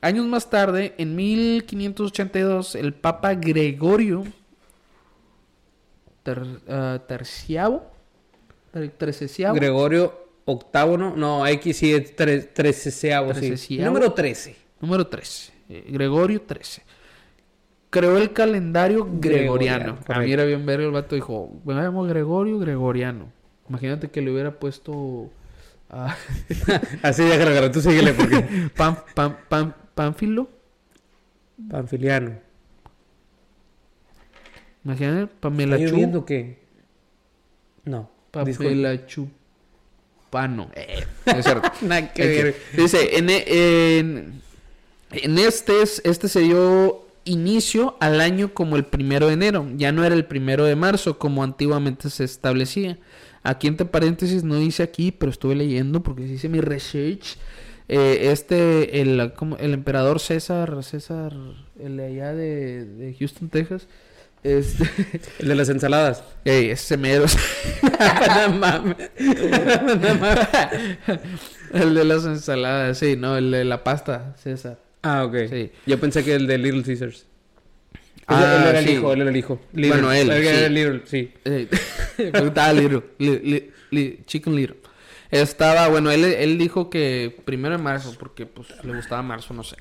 Años más tarde, en 1582, el Papa Gregorio ter, ah, terciavo, ter- Gregorio octavo, ¿no? No, X sí es tre- treceavo, sí. Número 13. número 13, eh, Gregorio 13. Creó el calendario gregoriano. Gregoriano, A mí era bien ver el vato dijo, me llamo Gregorio Gregoriano. Imagínate que le hubiera puesto [laughs] Así de agarrar, tú síguele porque. [laughs] pan, pan, pan, Pánfilo. Panfiliano. Imagínate, ¿Está Pamela Chu. lloviendo o qué? No. Pamela Chu. hispano. Eh, [laughs] es cierto. Nada que ver. Dice, en, en, en este, es- este se dio inicio al año como el primero de enero. Ya no era el primero de marzo como antiguamente se establecía. Aquí entre paréntesis no dice aquí, pero estuve leyendo porque hice mi research. Eh, este, el, el emperador César, César, el de allá de, de Houston, Texas. Este, [laughs] El de las ensaladas. ey, ese mero. [laughs] No mames. [laughs] el de las ensaladas, sí, no, el de la pasta, César. Ah, ok. Sí. Yo pensé que el de Little Caesars. Ah, él era el sí. hijo, él era el hijo. Little. Bueno, él, era sí. el Little, sí. Porque [laughs] estaba little, li- li- li- chicken little. Estaba, bueno, él, él dijo que primero de marzo, porque pues le gustaba marzo, no sé.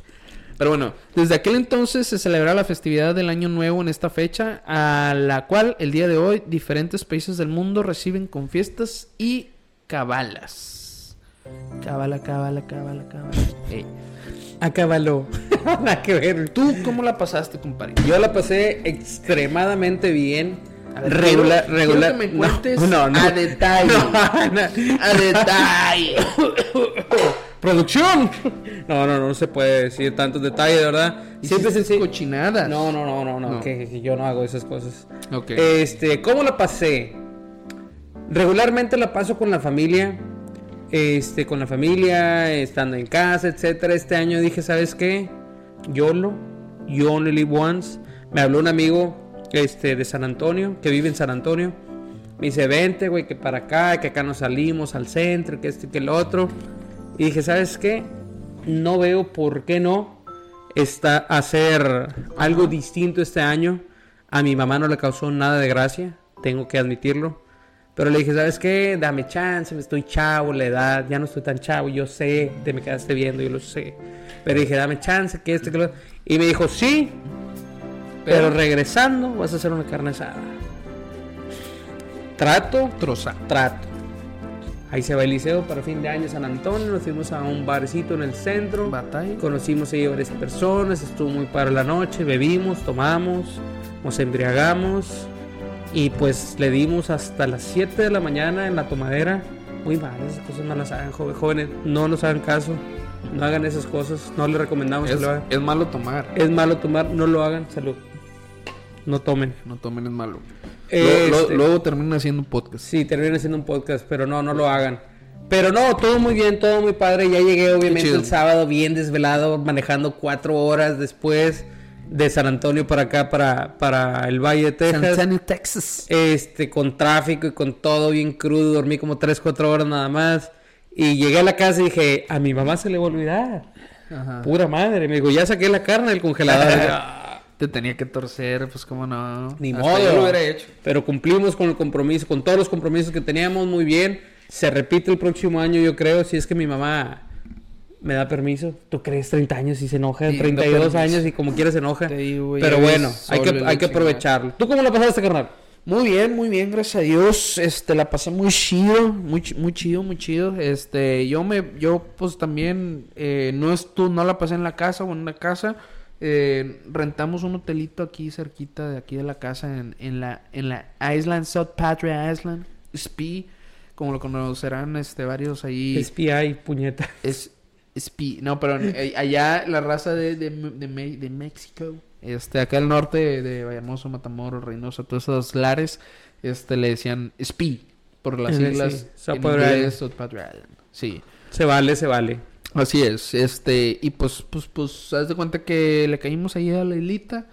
Pero bueno, desde aquel entonces se celebra la festividad del Año Nuevo en esta fecha, a la cual el día de hoy diferentes países del mundo reciben con fiestas y cabalas. Cabala, cabala, cabala, cabala. Ey. Acábalo. [laughs] Nada que ver. ¿Tú cómo la pasaste, compadre? Yo la pasé extremadamente bien. A ver, regular, quiero- regular. quiero que me No, cuentes no, no. a detalle. [laughs] A detalle. [coughs] ¡Producción! No, no, no se puede decir tantos detalles, de verdad. Siempre se sí. cochinadas. No, no, no, no, no. Que, que yo no hago esas cosas. Ok. Este, ¿cómo la pasé? Regularmente la paso con la familia. Este, con la familia, estando en casa, etcétera. Este año dije, ¿sabes qué? YOLO, you only live once. Me habló un amigo este, de San Antonio, que vive en San Antonio. Me dice, vente, güey, que para acá, que acá nos salimos al centro, que este, que el otro. Y dije, ¿sabes qué? No veo por qué no está hacer algo distinto este año. A mi mamá no le causó nada de gracia, tengo que admitirlo. Pero le dije, ¿sabes qué? Dame chance, me estoy chavo, la edad, ya no estoy tan chavo, yo sé, te me quedaste viendo, yo lo sé. Pero dije, dame chance, que este, que lo... Y me dijo, sí, pero, Pero- regresando vas a hacer una carne asada. Trato, Troza. trato. Ahí se va el liceo para fin de año San Antonio, nos fuimos a un barcito en el centro. Batalla. Conocimos ahí a varias personas, estuvo muy para la noche, bebimos, tomamos, nos embriagamos y pues le dimos hasta las 7 de la mañana en la tomadera. Muy mal, esas cosas no las hagan, jóvenes, no nos hagan caso, no hagan esas cosas, no les recomendamos Es, que lo hagan. es malo tomar. Es malo tomar, no lo hagan, salud. No tomen. No tomen es malo. Este- Luego, luego- luego termina haciendo un podcast. Sí, terminan haciendo un podcast, pero no, no lo hagan. Pero no, todo muy bien, todo muy padre. Ya llegué obviamente el sábado bien desvelado, manejando cuatro horas después de San Antonio para acá, para, para el Valle de San Texas. Antonio, Texas. Este, con tráfico y con todo bien crudo. Dormí como tres, cuatro horas nada más. Y llegué a la casa y dije, a mi mamá se le va a olvidar. Ajá. Pura madre. Me dijo, ya saqué la carne del congelador. [laughs] Te tenía que torcer, pues cómo no. Ni Hasta modo. yo lo hubiera hecho. Pero cumplimos con el compromiso, con todos los compromisos que teníamos muy bien. Se repite el próximo año, yo creo, si es que mi mamá me da permiso. ¿Tú crees 30 años y se enoja? Sí, 32 da permiso. años y como quiera se enoja. Digo, Pero bueno, hay que, hay que aprovecharlo. ¿Tú cómo la pasaste, carnal? Muy bien, muy bien, gracias a Dios. Este, la pasé muy chido, muy, muy chido, muy chido. Este, yo me, yo pues también, eh, no es tú, no la pasé en la casa o en una casa. Eh, rentamos un hotelito aquí cerquita de aquí de la casa en, en la, en la Island, South Padre Island, SPI, como lo conocerán, este, varios ahí. SPI, puñeta. Es Spi- no, pero eh, allá la raza de, de, de, de México, este, acá al norte de, Villahermosa, Matamoros, Reynosa, todos esos lares, este, le decían Spi, por las Sí, siglas sí, en inglés. Sí, Se vale, se vale. así es, este, y pues, pues, pues, haz de cuenta que le caímos ahí a la islita,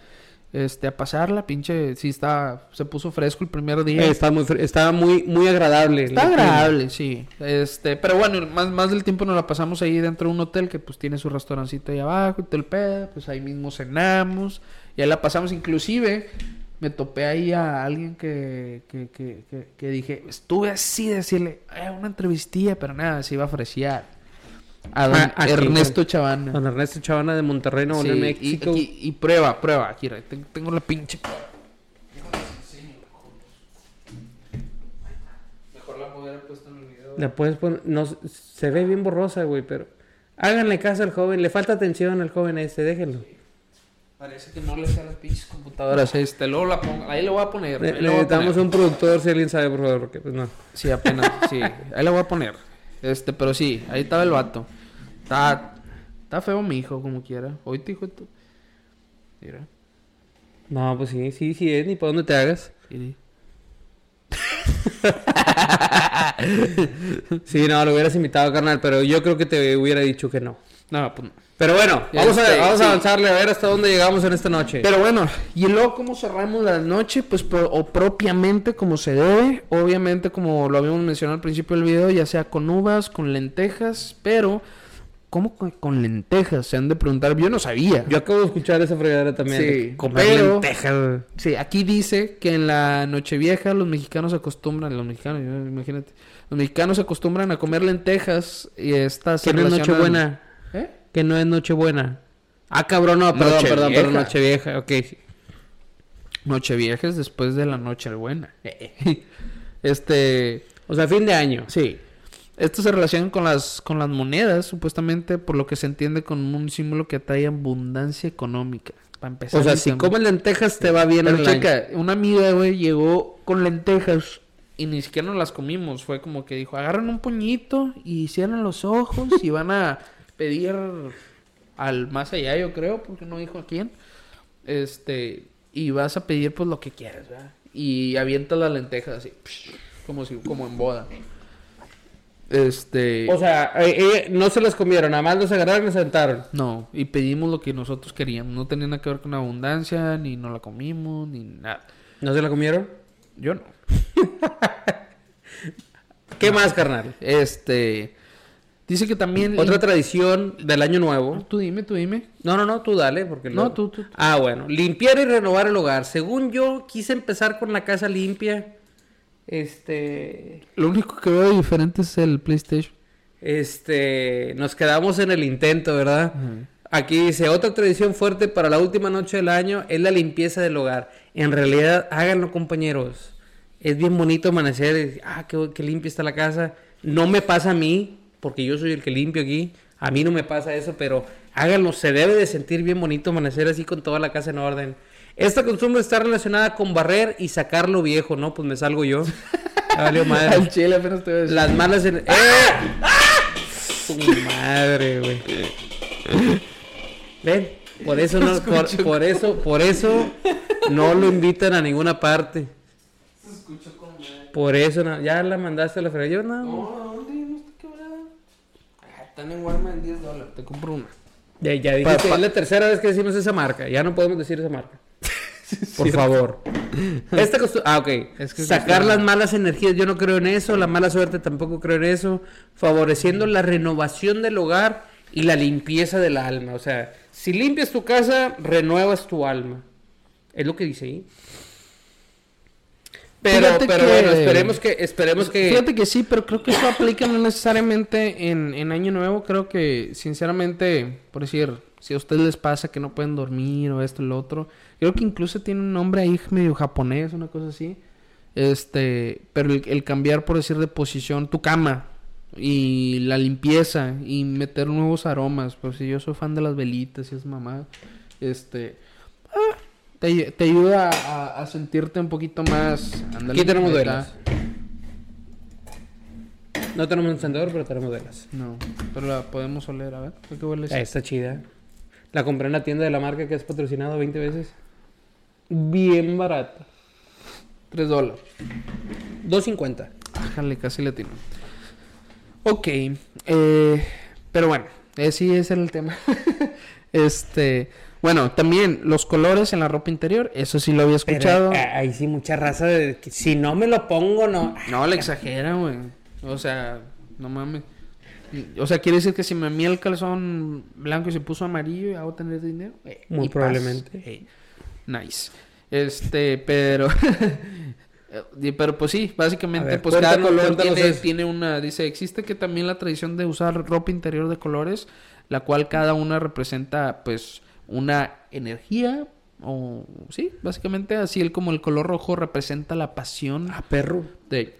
este, a pasarla, pinche, sí está, se puso fresco el primer día. Eh, está muy, está muy, muy agradable. Está agradable, sí. Este, pero bueno, más, más del tiempo nos la pasamos ahí dentro de un hotel que pues tiene su restaurancito ahí abajo y todo el pedo. Pues ahí mismo cenamos. Y ahí la pasamos. Inclusive me topé ahí a alguien que, que, que, que, que dije, estuve así de decirle, eh, una entrevistilla, pero nada, se iba a ofrecer. A don Ah, aquí, Ernesto Chavana. Don Ernesto Chavana de Monterrey, Nuevo Sí, León, y, México. y- y prueba, prueba. Aquí, tengo la pinche prueba. Mejor la puedo haber puesto en el video. La puedes poner, no, se ve bien borrosa, güey, pero háganle caso al joven, le falta atención al joven este, déjenlo. Parece que no le sale las pinches computadoras. Este, luego la pongo. Ahí lo voy a poner. Lo a necesitamos poner. un productor, si alguien sabe, por favor, porque pues no. Sí, apenas. Sí, ahí la voy a poner. Este, pero sí, ahí estaba el vato. Está, está feo mi hijo, como quiera. Hoy te dijo tú. Mira. No, pues sí, sí, sí, es, ni para dónde te hagas. sí. [laughs] Sí, no, lo hubieras invitado, carnal, pero yo creo que te hubiera dicho que no. No, pues no. Pero bueno, vamos, Este, a, vamos sí. a avanzarle a ver hasta dónde llegamos en esta noche. Pero bueno, y luego cómo cerramos la noche, pues pro- o propiamente como se debe, obviamente como lo habíamos mencionado al principio del video, ya sea con uvas, con lentejas, pero ¿cómo con, con lentejas? Se han de preguntar, yo no sabía. Yo acabo de escuchar esa fregadera también. Sí, comer pero- lentejas. Sí, aquí dice que en la Nochevieja los mexicanos acostumbran, los mexicanos, imagínate, los mexicanos acostumbran a comer lentejas y estas Que no es Nochebuena. Que no es Nochebuena. Ah, cabrón, no, perdón, perdón, perdón, Nochevieja, ok. Nochevieja es después de la Nochebuena. [laughs] Este, O sea, fin de año. Sí. Esto se relaciona con las, con las monedas, supuestamente, por lo que se entiende con un símbolo que atrae abundancia económica. Para empezar. O sea, si comes lentejas te va bien Pero el año. checa, una amiga, güey, llegó con lentejas y ni siquiera nos las comimos. Fue como que dijo, agarran un puñito y cierran los ojos y van a pedir al más allá, yo creo, porque no dijo a quién. Este, y vas a pedir pues lo que quieras, ¿verdad? Y avientas las lentejas así, como si, como en boda. Este, O sea, eh, eh, no se las comieron, nada más los agarraron y se sentaron. no, y pedimos lo que nosotros queríamos. No tenía nada que ver con abundancia, ni no la comimos, ni nada. ¿No se la comieron? Yo no. [laughs] ¿Qué más, carnal? Este. Dice que también. Otra tradición del año nuevo. Tú dime, tú dime. No, no, no, tú dale, porque No, luego- tú, tú. Ah, bueno, limpiar y renovar el hogar. Según yo, quise empezar con la casa limpia. Este, Lo único que veo diferente es el PlayStation. este, nos quedamos en el intento, ¿verdad? Aquí dice, otra tradición fuerte para la última noche del año es la limpieza del hogar. En realidad, háganlo, compañeros. Es bien bonito amanecer, y, ah, qué, qué limpia está la casa. No me pasa a mí, porque yo soy el que limpio aquí. A mí no me pasa eso, pero háganlo. Se debe de sentir bien bonito amanecer así con toda la casa en orden. Esta costumbre está relacionada con barrer y sacar lo viejo, ¿no? Pues me salgo yo. Valió madre. [laughs] Al chile apenas te voy a decir. Las malas en... ¡Eh! Su madre, güey. Ven, por eso no, por, por eso, por eso no lo invitan a ninguna parte. Por eso no, ya la mandaste a la fregada. Yo no. No, ¿dónde? No está quebrada. Ah, Están en Walmart en 10 dólares. Te compro una. Ya, ya dijiste, Pa- pa- es la tercera vez que decimos esa marca. Ya no podemos decir esa marca. [laughs] Por favor. [laughs] Esta ah, ok. Es que Sacar las malas energías, yo no creo en eso. La mala suerte tampoco creo en eso. Favoreciendo la renovación del hogar y la limpieza del alma. O sea, si limpias tu casa, renuevas tu alma. Es lo que dice ahí. Pero, Fíjate pero que- bueno, esperemos que, esperemos que. Fíjate que sí, pero creo que eso aplica no necesariamente en, en Año Nuevo. Creo que, sinceramente, por decir, si a ustedes les pasa que no pueden dormir o esto y lo otro, creo que incluso tiene un nombre ahí medio japonés, una cosa así. Este, pero el, el cambiar, por decir, de posición, tu cama y la limpieza y meter nuevos aromas. Pues si yo soy fan de las velitas y es mamá, este, ah, te, te ayuda a, a sentirte un poquito más. ándale, Aquí tenemos velas. No tenemos encendedor, pero tenemos velas. No, pero la podemos oler, a ver. ¿a ¿Qué huele? Está chida. La compré en la tienda de la marca que has patrocinado 20 veces. Bien barata. 3 dólares. 2.50. Ájale, casi latino. Ok, eh, pero bueno, eh, sí, ese era el tema. [laughs] este, bueno, también los colores en la ropa interior, eso sí lo había escuchado. Pero, ah, ahí sí, mucha raza de que si no me lo pongo, no. No, le exagera, güey. O sea, no mames. O sea, quiere decir que si me mía el calzón blanco y se puso amarillo y hago tener dinero. Eh, Muy probablemente. Eh, nice. Este, pero. [laughs] pero pues sí, básicamente, ver, pues cada color tiene, tiene una. Dice, existe que también la tradición de usar ropa interior de colores, la cual cada una representa, pues, una energía. O sí, básicamente así el como el color rojo representa la pasión A perro. de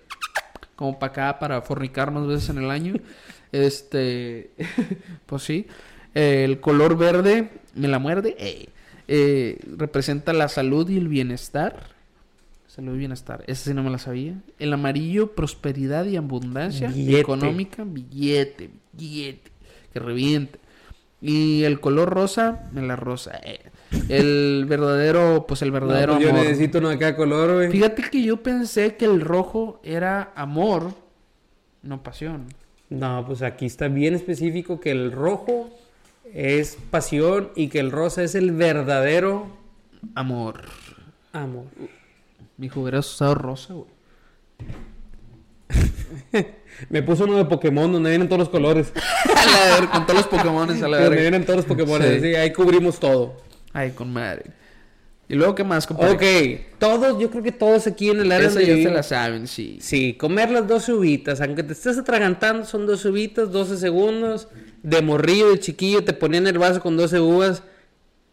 como para acá para fornicar más veces en el año. [laughs] Este, [laughs] pues sí. Eh, el color verde me la muerde. eh, eh, representa la salud y el bienestar. Salud y bienestar. Esa sí no me la sabía. El amarillo, prosperidad y abundancia Billete. económica, billete, billete, que reviente. Y el color rosa, la rosa. eh. El verdadero, pues el verdadero No, pues yo amor. necesito uno de cada color, güey. Fíjate que yo pensé que el rojo era amor, no pasión. No, pues aquí está bien específico que el rojo es pasión y que el rosa es el verdadero Amor. amor. Mijo, hubieras usado rosa, güey. [laughs] Me puso uno de Pokémon donde vienen todos los colores. [laughs] A la con todos los Pokémon a la Donde vienen todos los Pokémon. Sí. Ahí cubrimos todo. Ay, con madre. ¿Y luego qué más, compadre? Ok, todos, yo creo que todos aquí en el área Esa ya se la saben, sí. Sí, comer las 12 uvitas, aunque te estés atragantando, son 12 uvitas, 12 segundos. De morrillo, de chiquillo, te ponían el vaso con 12 uvas.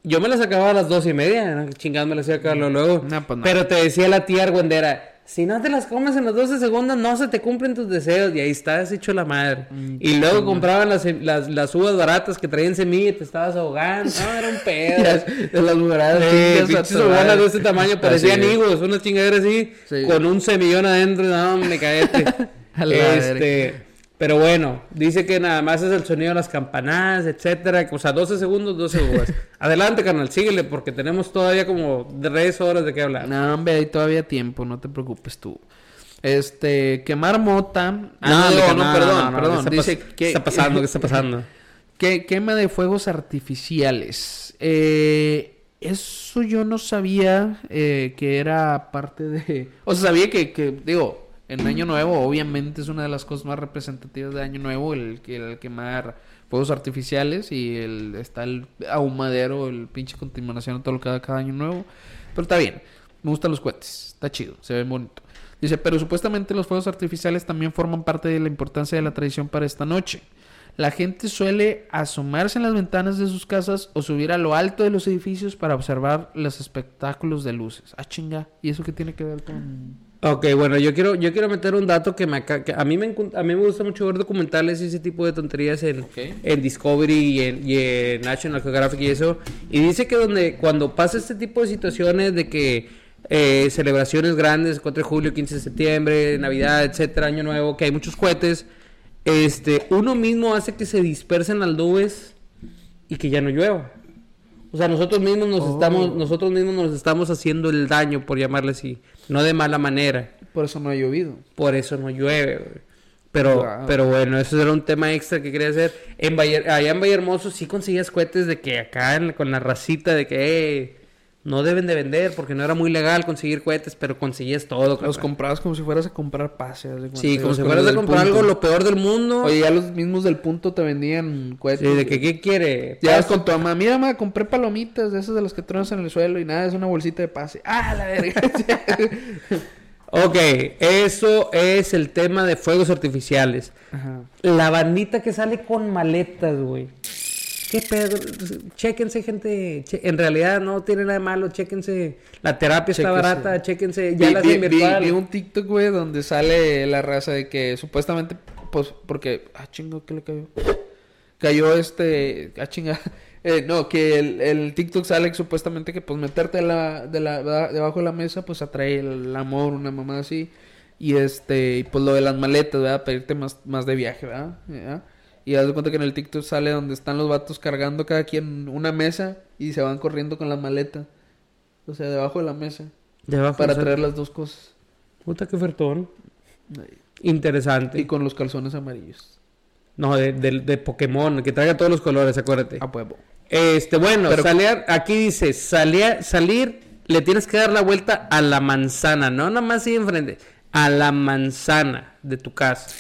Yo me las acababa a las 12 y media, ¿no? chingadas me las iba a acabar luego, luego. No, pues no. Pero te decía la tía argüendera, si no te las comes en los 12 segundos, no se te cumplen tus deseos. Y ahí estás hecho la madre. Mm, y luego compraban las, las, las uvas baratas que traían semilla y te estabas ahogando. No, era un [laughs] pedo. De las. Eh, chingas pinches urbanas de este tamaño [laughs] parecían higos, una chingadera así, Sí. con un semillón adentro, no, me caete. [laughs] Este, pero bueno, dice que nada más es el sonido de las campanadas, etcétera, o sea, 12 segundos, 12 uvas. [laughs] Adelante, carnal, síguele, porque tenemos todavía como 3 horas de qué hablar. No, hombre, hay todavía tiempo, no te preocupes tú. Este, quemar mota. Ah, No, digo, no, no, no, perdón, no, perdón. ¿qué está Dice pas- que. ¿Qué está pasando? ¿Qué está pasando? [laughs] Que quema de fuegos artificiales. Eh, eso yo no sabía eh, que era parte de... O sea, sabía que, que, digo, en Año Nuevo obviamente es una de las cosas más representativas de Año Nuevo el, el quemar fuegos artificiales y el, está el ahumadero, el pinche contaminación todo lo que da cada Año Nuevo. Pero está bien, me gustan los cohetes, está chido, se ven bonito. Dice, pero supuestamente los fuegos artificiales también forman parte de la importancia de la tradición para esta noche. La gente suele asomarse en las ventanas de sus casas o subir a lo alto de los edificios para observar los espectáculos de luces. Ah, chinga. ¿Y eso qué tiene que ver con...? Ok, bueno, yo quiero, yo quiero meter un dato que, me, que a, mí me, a mí me gusta mucho ver documentales y ese tipo de tonterías en, en Discovery y en, y en National Geographic y eso. Y dice que donde cuando pasa este tipo de situaciones de que eh, celebraciones grandes, 4 de julio, 15 de septiembre, Navidad, etcétera, Año Nuevo, que hay muchos cohetes, este, uno mismo hace que se dispersen las nubes y que ya no llueva. O sea, nosotros mismos nos Oh. estamos, nosotros mismos nos estamos haciendo el daño, por llamarle así, no de mala manera. Por eso no ha llovido. Por eso no llueve, güey. Pero, Wow. pero bueno, eso era un tema extra que quería hacer. En Valle- allá en Vallehermoso sí conseguías cohetes de que acá en- con la racita de que no deben de vender porque no era muy legal conseguir cohetes, pero conseguías todo. Los comprabas como si fueras a comprar pases. Sí, como si fueras a comprar punto. algo lo peor del mundo. Oye, ya los mismos del punto te vendían cohetes. Sí, de que qué quiere. Ya vas con tu mamá, mira, mamá, compré palomitas de esas de las que truenas en el suelo y nada, es una bolsita de pase. ¡Ah, la verga! [laughs] Ok, eso es el tema de fuegos artificiales. Ajá. La bandita que sale con maletas, güey. ¿Qué pedo? Chéquense, gente. Che- En realidad no tiene nada de malo. Chéquense. La terapia está barata. Chéquense. Ya vi, la vi- hacen vi- virtual. vi un TikTok, güey, donde sale la raza de que supuestamente, pues, porque, ah, chingo, ¿qué le cayó? Cayó este, ah, chinga, [laughs] eh, no, que el, el TikTok sale que supuestamente que, pues, meterte la, de la, debajo de la mesa, pues, atrae el amor, una mamá así, y este, y pues, lo de las maletas, ¿verdad? Pedirte más, más de viaje, ¿verdad? ¿Ya? Y haz de cuenta que en el TikTok sale donde están los vatos cargando cada quien una mesa y se van corriendo con las maletas. O sea, debajo de la mesa. Debajo, Para traer las dos cosas. Puta que ofertón. Interesante. Y con los calzones amarillos. No, de, de, de Pokémon. Que traiga todos los colores, acuérdate. A huevo. Este, bueno, Pero- salir, aquí dice, salir, salir, le tienes que dar la vuelta a la manzana, no nada más ahí enfrente, a la manzana de tu casa.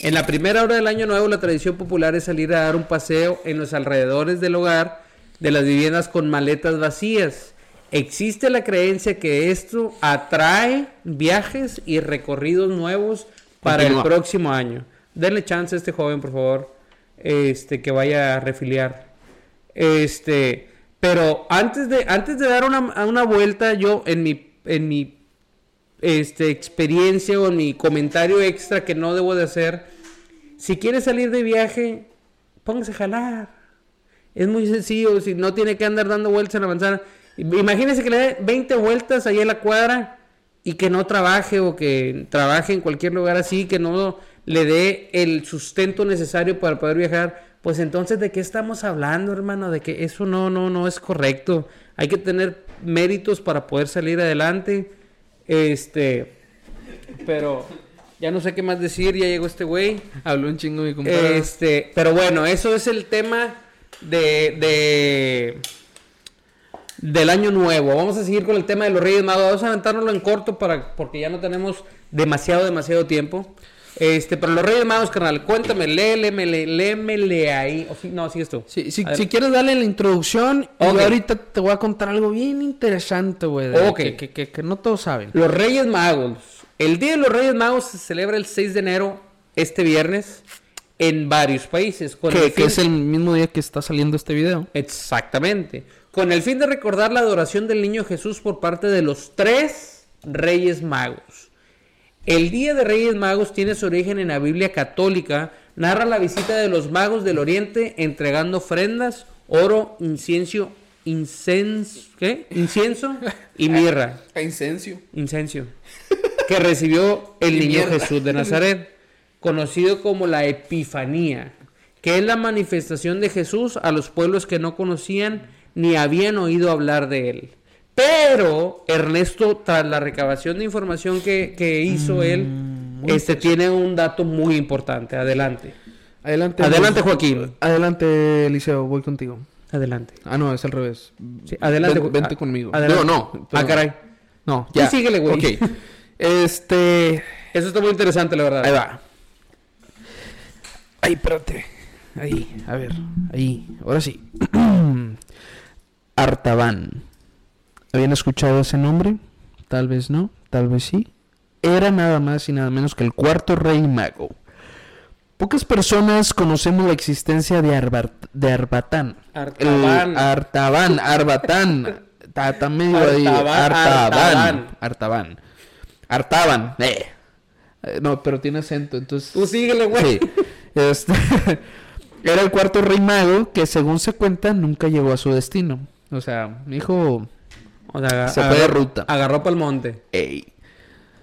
En la primera hora del año nuevo, la tradición popular es salir a dar un paseo en los alrededores del hogar de las viviendas con maletas vacías. Existe la creencia que esto atrae viajes y recorridos nuevos para Continúa. el próximo año. Denle chance a este joven, por favor, este, que vaya a refiliar. Este, pero antes de, antes de dar una, una vuelta, yo en mi, en mi este, experiencia o mi comentario extra que no debo de hacer, si quiere salir de viaje, póngase a jalar. Es muy sencillo, si no tiene que andar dando vueltas en la manzana. Imagínese que le dé 20 vueltas ahí en la cuadra y que no trabaje o que trabaje en cualquier lugar así, que no le dé el sustento necesario para poder viajar, pues entonces de qué estamos hablando, hermano, de que eso no no no es correcto. Hay que tener méritos para poder salir adelante. Este, pero ya no sé qué más decir, ya llegó este güey. Habló un chingo mi compadre. Este, pero bueno, eso es el tema de, de del año nuevo. Vamos a seguir con el tema de los Reyes Magos. Vamos a aventárnoslo en corto para porque ya no tenemos demasiado demasiado tiempo. Este, pero los Reyes Magos, carnal, cuéntame, léemele, léemele ahí. No, sigues tú. Sí, ver. si quieres darle la introducción, y ahorita te voy a contar algo bien interesante, güey. de- Ok. Que, que, que- que no todos saben. Los Reyes Magos. El Día de los Reyes Magos se celebra el 6 de enero, este viernes, en varios países. con Que, el que fin- es el mismo día que está saliendo este video. Exactamente. Con el fin de recordar la adoración del niño Jesús por parte de los tres Reyes Magos. El Día de Reyes Magos tiene su origen en la Biblia católica. Narra la visita de los magos del Oriente entregando ofrendas, oro, incienso, ¿qué? incienso y mirra. [laughs] Incencio. Incencio. Que recibió el [laughs] niño mierda. Jesús de Nazaret, conocido como la Epifanía, que es la manifestación de Jesús a los pueblos que no conocían ni habían oído hablar de él. Pero Ernesto, tras la recabación de información que, que hizo él, este tiene un dato muy importante. Adelante. Adelante. Adelante, Joaquín. Adelante, Eliseo, voy contigo. Adelante. Ah, no, es al revés. Sí, adelante. Ven- vente a- conmigo. adelante. No, no. Ah, caray. No, ya. síguele, güey. Ok. [laughs] Este. Eso está muy interesante, la verdad. Ahí va. Ay, espérate. Ahí, a ver. Ahí. Ahora sí. [clears throat] Artaban. ¿Habían escuchado ese nombre? Tal vez no, tal vez sí. Era nada más y nada menos que el cuarto rey mago. Pocas personas conocemos la existencia de, Arbar- de Arbatán. Artaban. El Artaban, Arbatán. Está, está medio ahí. Artaban, Artaban. Artaban. Eh. Eh, No, pero tiene acento, entonces... Tú síguele, güey. Sí. Este, era el cuarto rey mago que según se cuenta nunca llegó a su destino. O sea, mi hijo... O sea, Se fue de ruta. Agarró para el monte. Ey.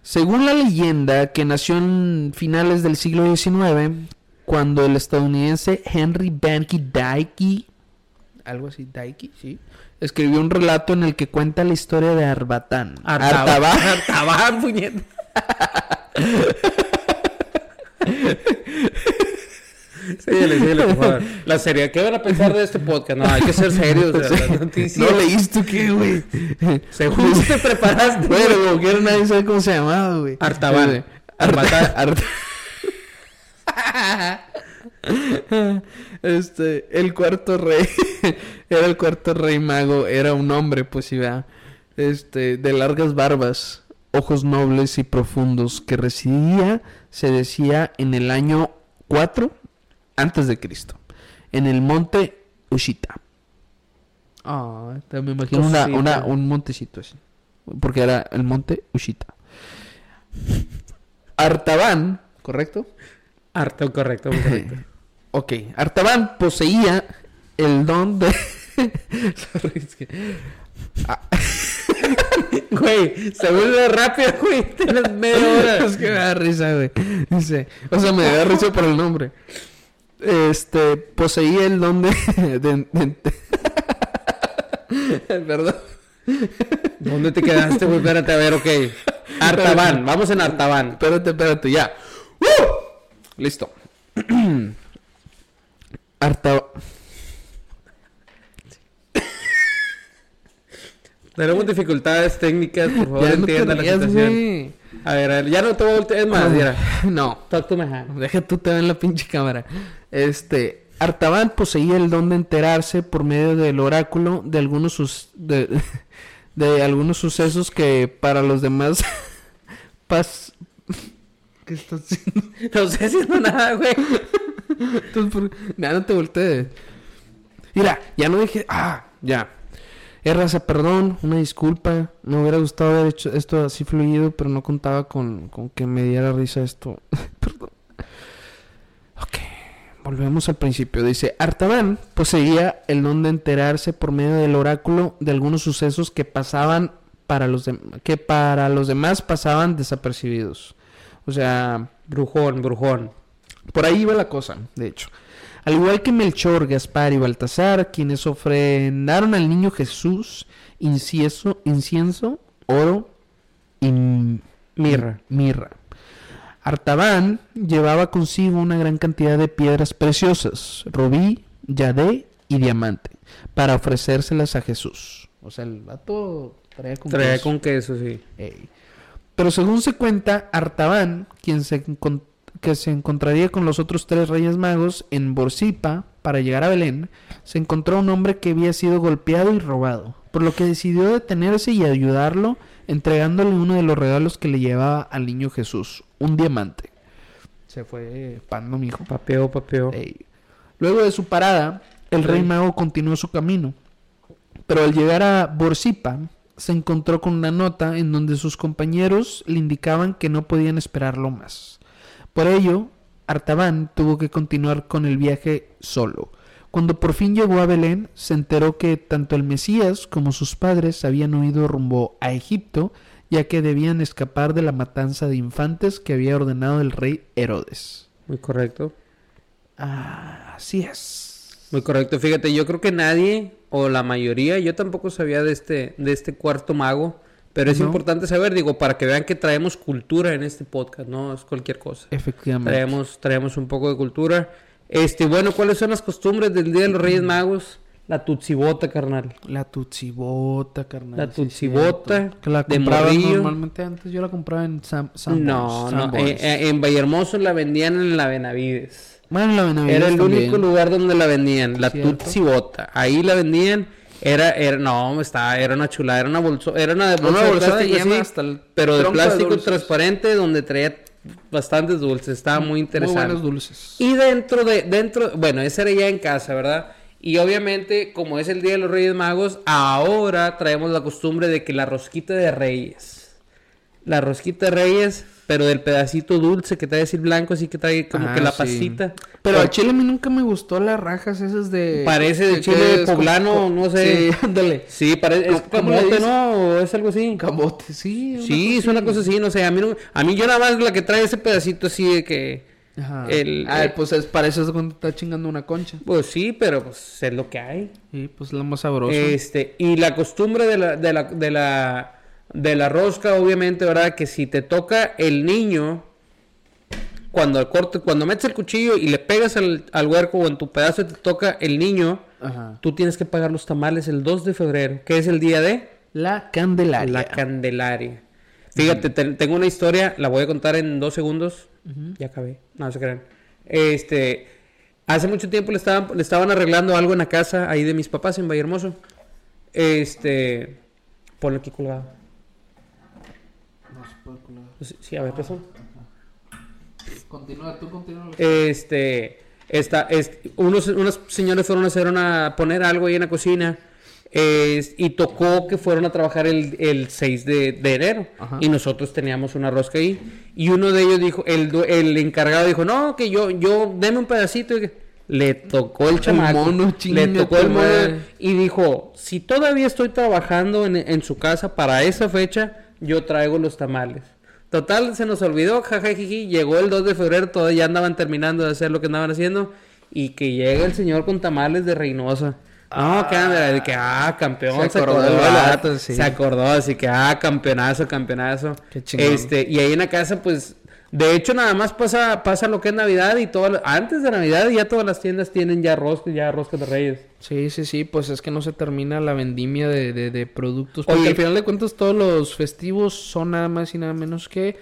Según la leyenda, que nació en finales del siglo XIX, cuando el estadounidense Henry Banky Dyke, algo así, Dyke, sí, escribió un relato en el que cuenta la historia de Arbatán. Artaban. Artaban, puñeta. [laughs] Síguele, síguele, por favor. [laughs] La seriedad. ¿Qué van a pensar de este podcast? No, hay que ser serios. o [laughs] sea. ¿No leíste qué, güey? [laughs] Según te preparaste. Bueno, güey. como quiera nadie sabe cómo se llamaba, güey. Artaban. Arta- Arbatán. Arta- este, el cuarto rey, era el cuarto rey mago, era un hombre, pues sí, ¿verdad? Este, de largas barbas, ojos nobles y profundos, que residía, se decía, en el año 4 antes de Cristo, en el monte Ushita. Ah, te- me imagino una, una- un montecito así, porque era el monte Ushita. Artaban, ¿correcto? Harto, correcto, correcto. [laughs] Ok, Artaban poseía el don de... [laughs] Sorry, es que- [laughs] Güey, se vuelve rápido, güey. Tienes media hora. es que me da risa, güey. Dice, o sea, me da risa por el nombre. Este, poseía el don de... [laughs] de- de- [laughs] Perdón. ¿Dónde te quedaste, güey? Espérate, a ver, ok. Artaban, vamos en Artaban. Espérate, espérate, ya. ¡Uh! Listo. [clears throat] Arta... Tenemos dificultades técnicas, por favor, Ya no te entienda la situación. güey. A ver, a ver, ya no te voltear. Es más, mira. [laughs] No, Talk to my hand. Deja tú te en la pinche cámara. Este, Artaban poseía el don de enterarse por medio del oráculo de algunos sus de, [laughs] de algunos sucesos que para los demás [laughs] pas ¿Qué estás haciendo? No estoy haciendo nada, güey. Entonces, por- Ya no te voltees. Mira, ya no dije, ah, ya. Eh, raza, perdón, una disculpa. Me hubiera gustado haber hecho esto así fluido, pero no contaba con, con que me diera risa esto. [laughs] perdón. Ok, volvemos al principio. Dice, Artaban poseía el don de enterarse por medio del oráculo de algunos sucesos que pasaban para los dem- que para los demás pasaban desapercibidos. O sea, Brujón, brujón. por ahí va la cosa, de hecho. Al igual que Melchor, Gaspar y Baltasar, quienes ofrendaron al niño Jesús incienso, incienso oro y Mirra. mirra. Artaban llevaba consigo una gran cantidad de piedras preciosas, rubí, yadé y diamante, para ofrecérselas a Jesús. O sea, el vato traía con Traía queso. con queso, sí. Ey. Pero según se cuenta, Artaban, quien se encon- que se encontraría con los otros tres reyes magos en Borsipa para llegar a Belén, se encontró un hombre que había sido golpeado y robado, por lo que decidió detenerse y ayudarlo, entregándole uno de los regalos que le llevaba al niño Jesús, un diamante. Se fue pando, mijo. Papeo, papeo. Ey. Luego de su parada, el rey mago continuó su camino. Pero al llegar a Borsipa, se encontró con una nota en donde sus compañeros le indicaban que no podían esperarlo más. Por ello, Artaban tuvo que continuar con el viaje solo. Cuando por fin llegó a Belén, se enteró que tanto el Mesías como sus padres habían huido rumbo a Egipto, ya que debían escapar de la matanza de infantes que había ordenado el rey Herodes. Muy correcto. Ah, así es. Muy correcto. Fíjate, yo creo que nadie, o la mayoría, yo tampoco sabía de este, de este cuarto mago. Pero es No. importante saber, digo, para que vean que traemos cultura en este podcast, no es cualquier cosa. Efectivamente. Traemos, traemos un poco de cultura. Este, bueno, ¿cuáles son las costumbres del Día de los Reyes Magos? La tutsibota, carnal. La tutsibota, carnal. La sí, tutsibota, cierto. Que la compraba normalmente antes. Yo la compraba en Sam, Sanborns, no, no, eh, eh, en Vallehermoso la vendían en la Benavides. bueno, la Benavides Era el también. único lugar donde la vendían, la Cierto. Tutsi Bota. Ahí la vendían. Era, era, no, estaba, era una chulada, era una bolsa, era una bolsa Una de plástico así, pero de plástico transparente donde traía bastantes dulces, estaba muy Muy interesante. buenos dulces. Y dentro de, dentro, bueno, ese era ya en casa, ¿verdad? Y obviamente, como es el Día de los Reyes Magos, ahora traemos la costumbre de que la rosquita de Reyes. La rosquita de Reyes, pero del pedacito dulce que trae así blanco, así que trae como Ah, que la sí. pastita. Pero Por- a Chile a mí nunca me gustó las rajas esas de... Parece de chile poblano, como- no sé. Sí, [laughs] ándale. Sí, parece, es ¿Cómo le camote? ¿no? ¿O es algo así? Camote, sí. Sí, es una cosa así, no sé, a mí, no- a mí yo nada más la que trae ese pedacito así de que... Ajá. El- Ah, el- pues es, para eso es cuando está chingando una concha. Pues sí, pero pues es lo que hay. Sí, pues lo más sabroso. Este, y la costumbre de la, de la, de la, de la rosca, obviamente, ¿verdad? Que si te toca el niño, cuando corte, cuando metes el cuchillo y le pegas al, al huerco o en tu pedazo te toca el niño, Ajá. tú tienes que pagar los tamales el 2 de febrero, que es el día de La Candelaria. la Candelaria. Fíjate, te- tengo una historia, la voy a contar en dos segundos. Ya acabé, no se crean. Este, hace mucho tiempo le estaban, le estaban arreglando algo en la casa ahí de mis papás en Vallehermoso. Este, ponlo aquí colgado. Sí, a ver, perdón. Continúa, tú continúa. Este, esta, es, unos, unos señores fueron a hacer una, poner algo ahí en la cocina. es- y tocó que fueron a trabajar el, el 6 de, de enero. Ajá. Y nosotros teníamos una rosca ahí. Y uno de ellos dijo, el, el encargado dijo, no, que yo, yo, deme un pedacito. Y Le tocó el chamaco. mono, le tocó el mono. Y dijo, si todavía estoy trabajando en, en su casa para esa fecha, yo traigo los tamales. Total, se nos olvidó, jajajiji, llegó el 2 de febrero, todavía ya andaban terminando de hacer lo que andaban haciendo, y que llega el señor con tamales de Reynosa. No, que anda, de que, ah, campeón, Se se, acordó ¿verdad? vato, sí. se acordó, así que, ah, campeonazo, campeonazo. Qué chingón. Este, y ahí en la casa, pues, de hecho, nada más pasa, pasa lo que es Navidad y todo, antes de Navidad ya todas las tiendas tienen ya roscas, ya roscas de reyes. Sí, sí, sí, pues es que no se termina la vendimia de, de, de productos. Porque Oye. al final de cuentas todos los festivos son nada más y nada menos que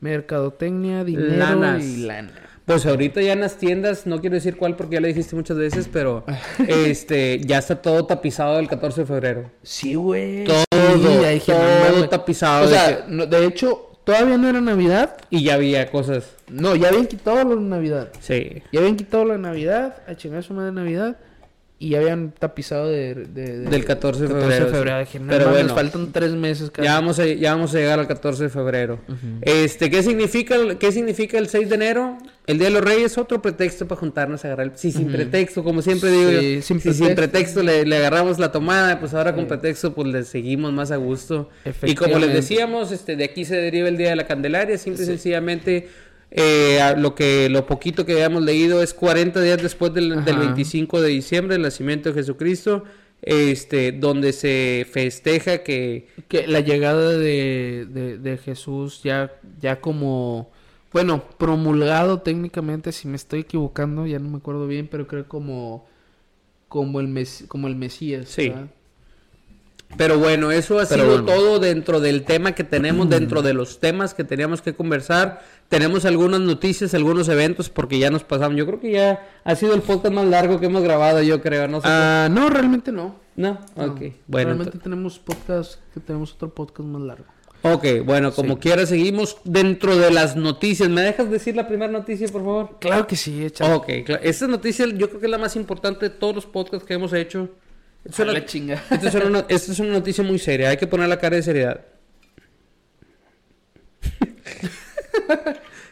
mercadotecnia, dinero Lanas. y lana. Pues ahorita ya en las tiendas, no quiero decir cuál porque ya le dijiste muchas veces, pero [laughs] este ya está todo tapizado el 14 de febrero. Sí, güey. Todo, Sí, todo mames. tapizado. O de sea, que- no- de hecho, todavía no era Navidad. y ya había cosas. No, ya habían quitado la Navidad. Sí. Ya habían quitado la Navidad, a chingar su madre Navidad. Y ya habían tapizado de, de- de- Del 14 de febrero, sí. Dije, no Pero mames, bueno. faltan tres meses. casi. Ya vamos, a, ya vamos a llegar al 14 de febrero. Este, ¿qué significa, el- ¿Qué significa el 6 de enero? El Día de los Reyes otro pretexto para juntarnos a agarrar el... Sí, sin pretexto, como siempre digo yo. Sí, sin Si sin pretexto. le, le agarramos la tomada, pues ahora con pretexto pues le seguimos más a gusto. Y como les decíamos, este, de aquí se deriva el Día de la Candelaria, simple y sencillamente... eh, lo que lo poquito que habíamos leído es 40 días después del, del Ajá. 25 de diciembre, el nacimiento de Jesucristo, este, donde se festeja que Que la llegada de, de, de Jesús ya, ya como, bueno, promulgado técnicamente, si me estoy equivocando, ya no me acuerdo bien, pero creo como, como el mes, como el Mesías. Sí. ¿verdad? Pero bueno, eso ha Pero sido bueno. todo dentro del tema que tenemos, dentro de los temas que teníamos que conversar. Tenemos algunas noticias, algunos eventos, porque ya nos pasamos. Yo creo que ya ha sido el podcast más largo que hemos grabado, yo creo. No sé. Ah, no, realmente no. no, No. ok. Bueno, realmente tenemos podcast, que tenemos otro podcast más largo. Ok, bueno, como Sí. quiera, seguimos dentro de las noticias. ¿Me dejas decir la primera noticia, por favor? Claro que sí, échale. Ok, esta noticia yo creo que es la más importante de todos los podcasts que hemos hecho. Esta A es la una- chinga. esta es una, [laughs] esta es una noticia muy seria, hay que poner la cara de seriedad.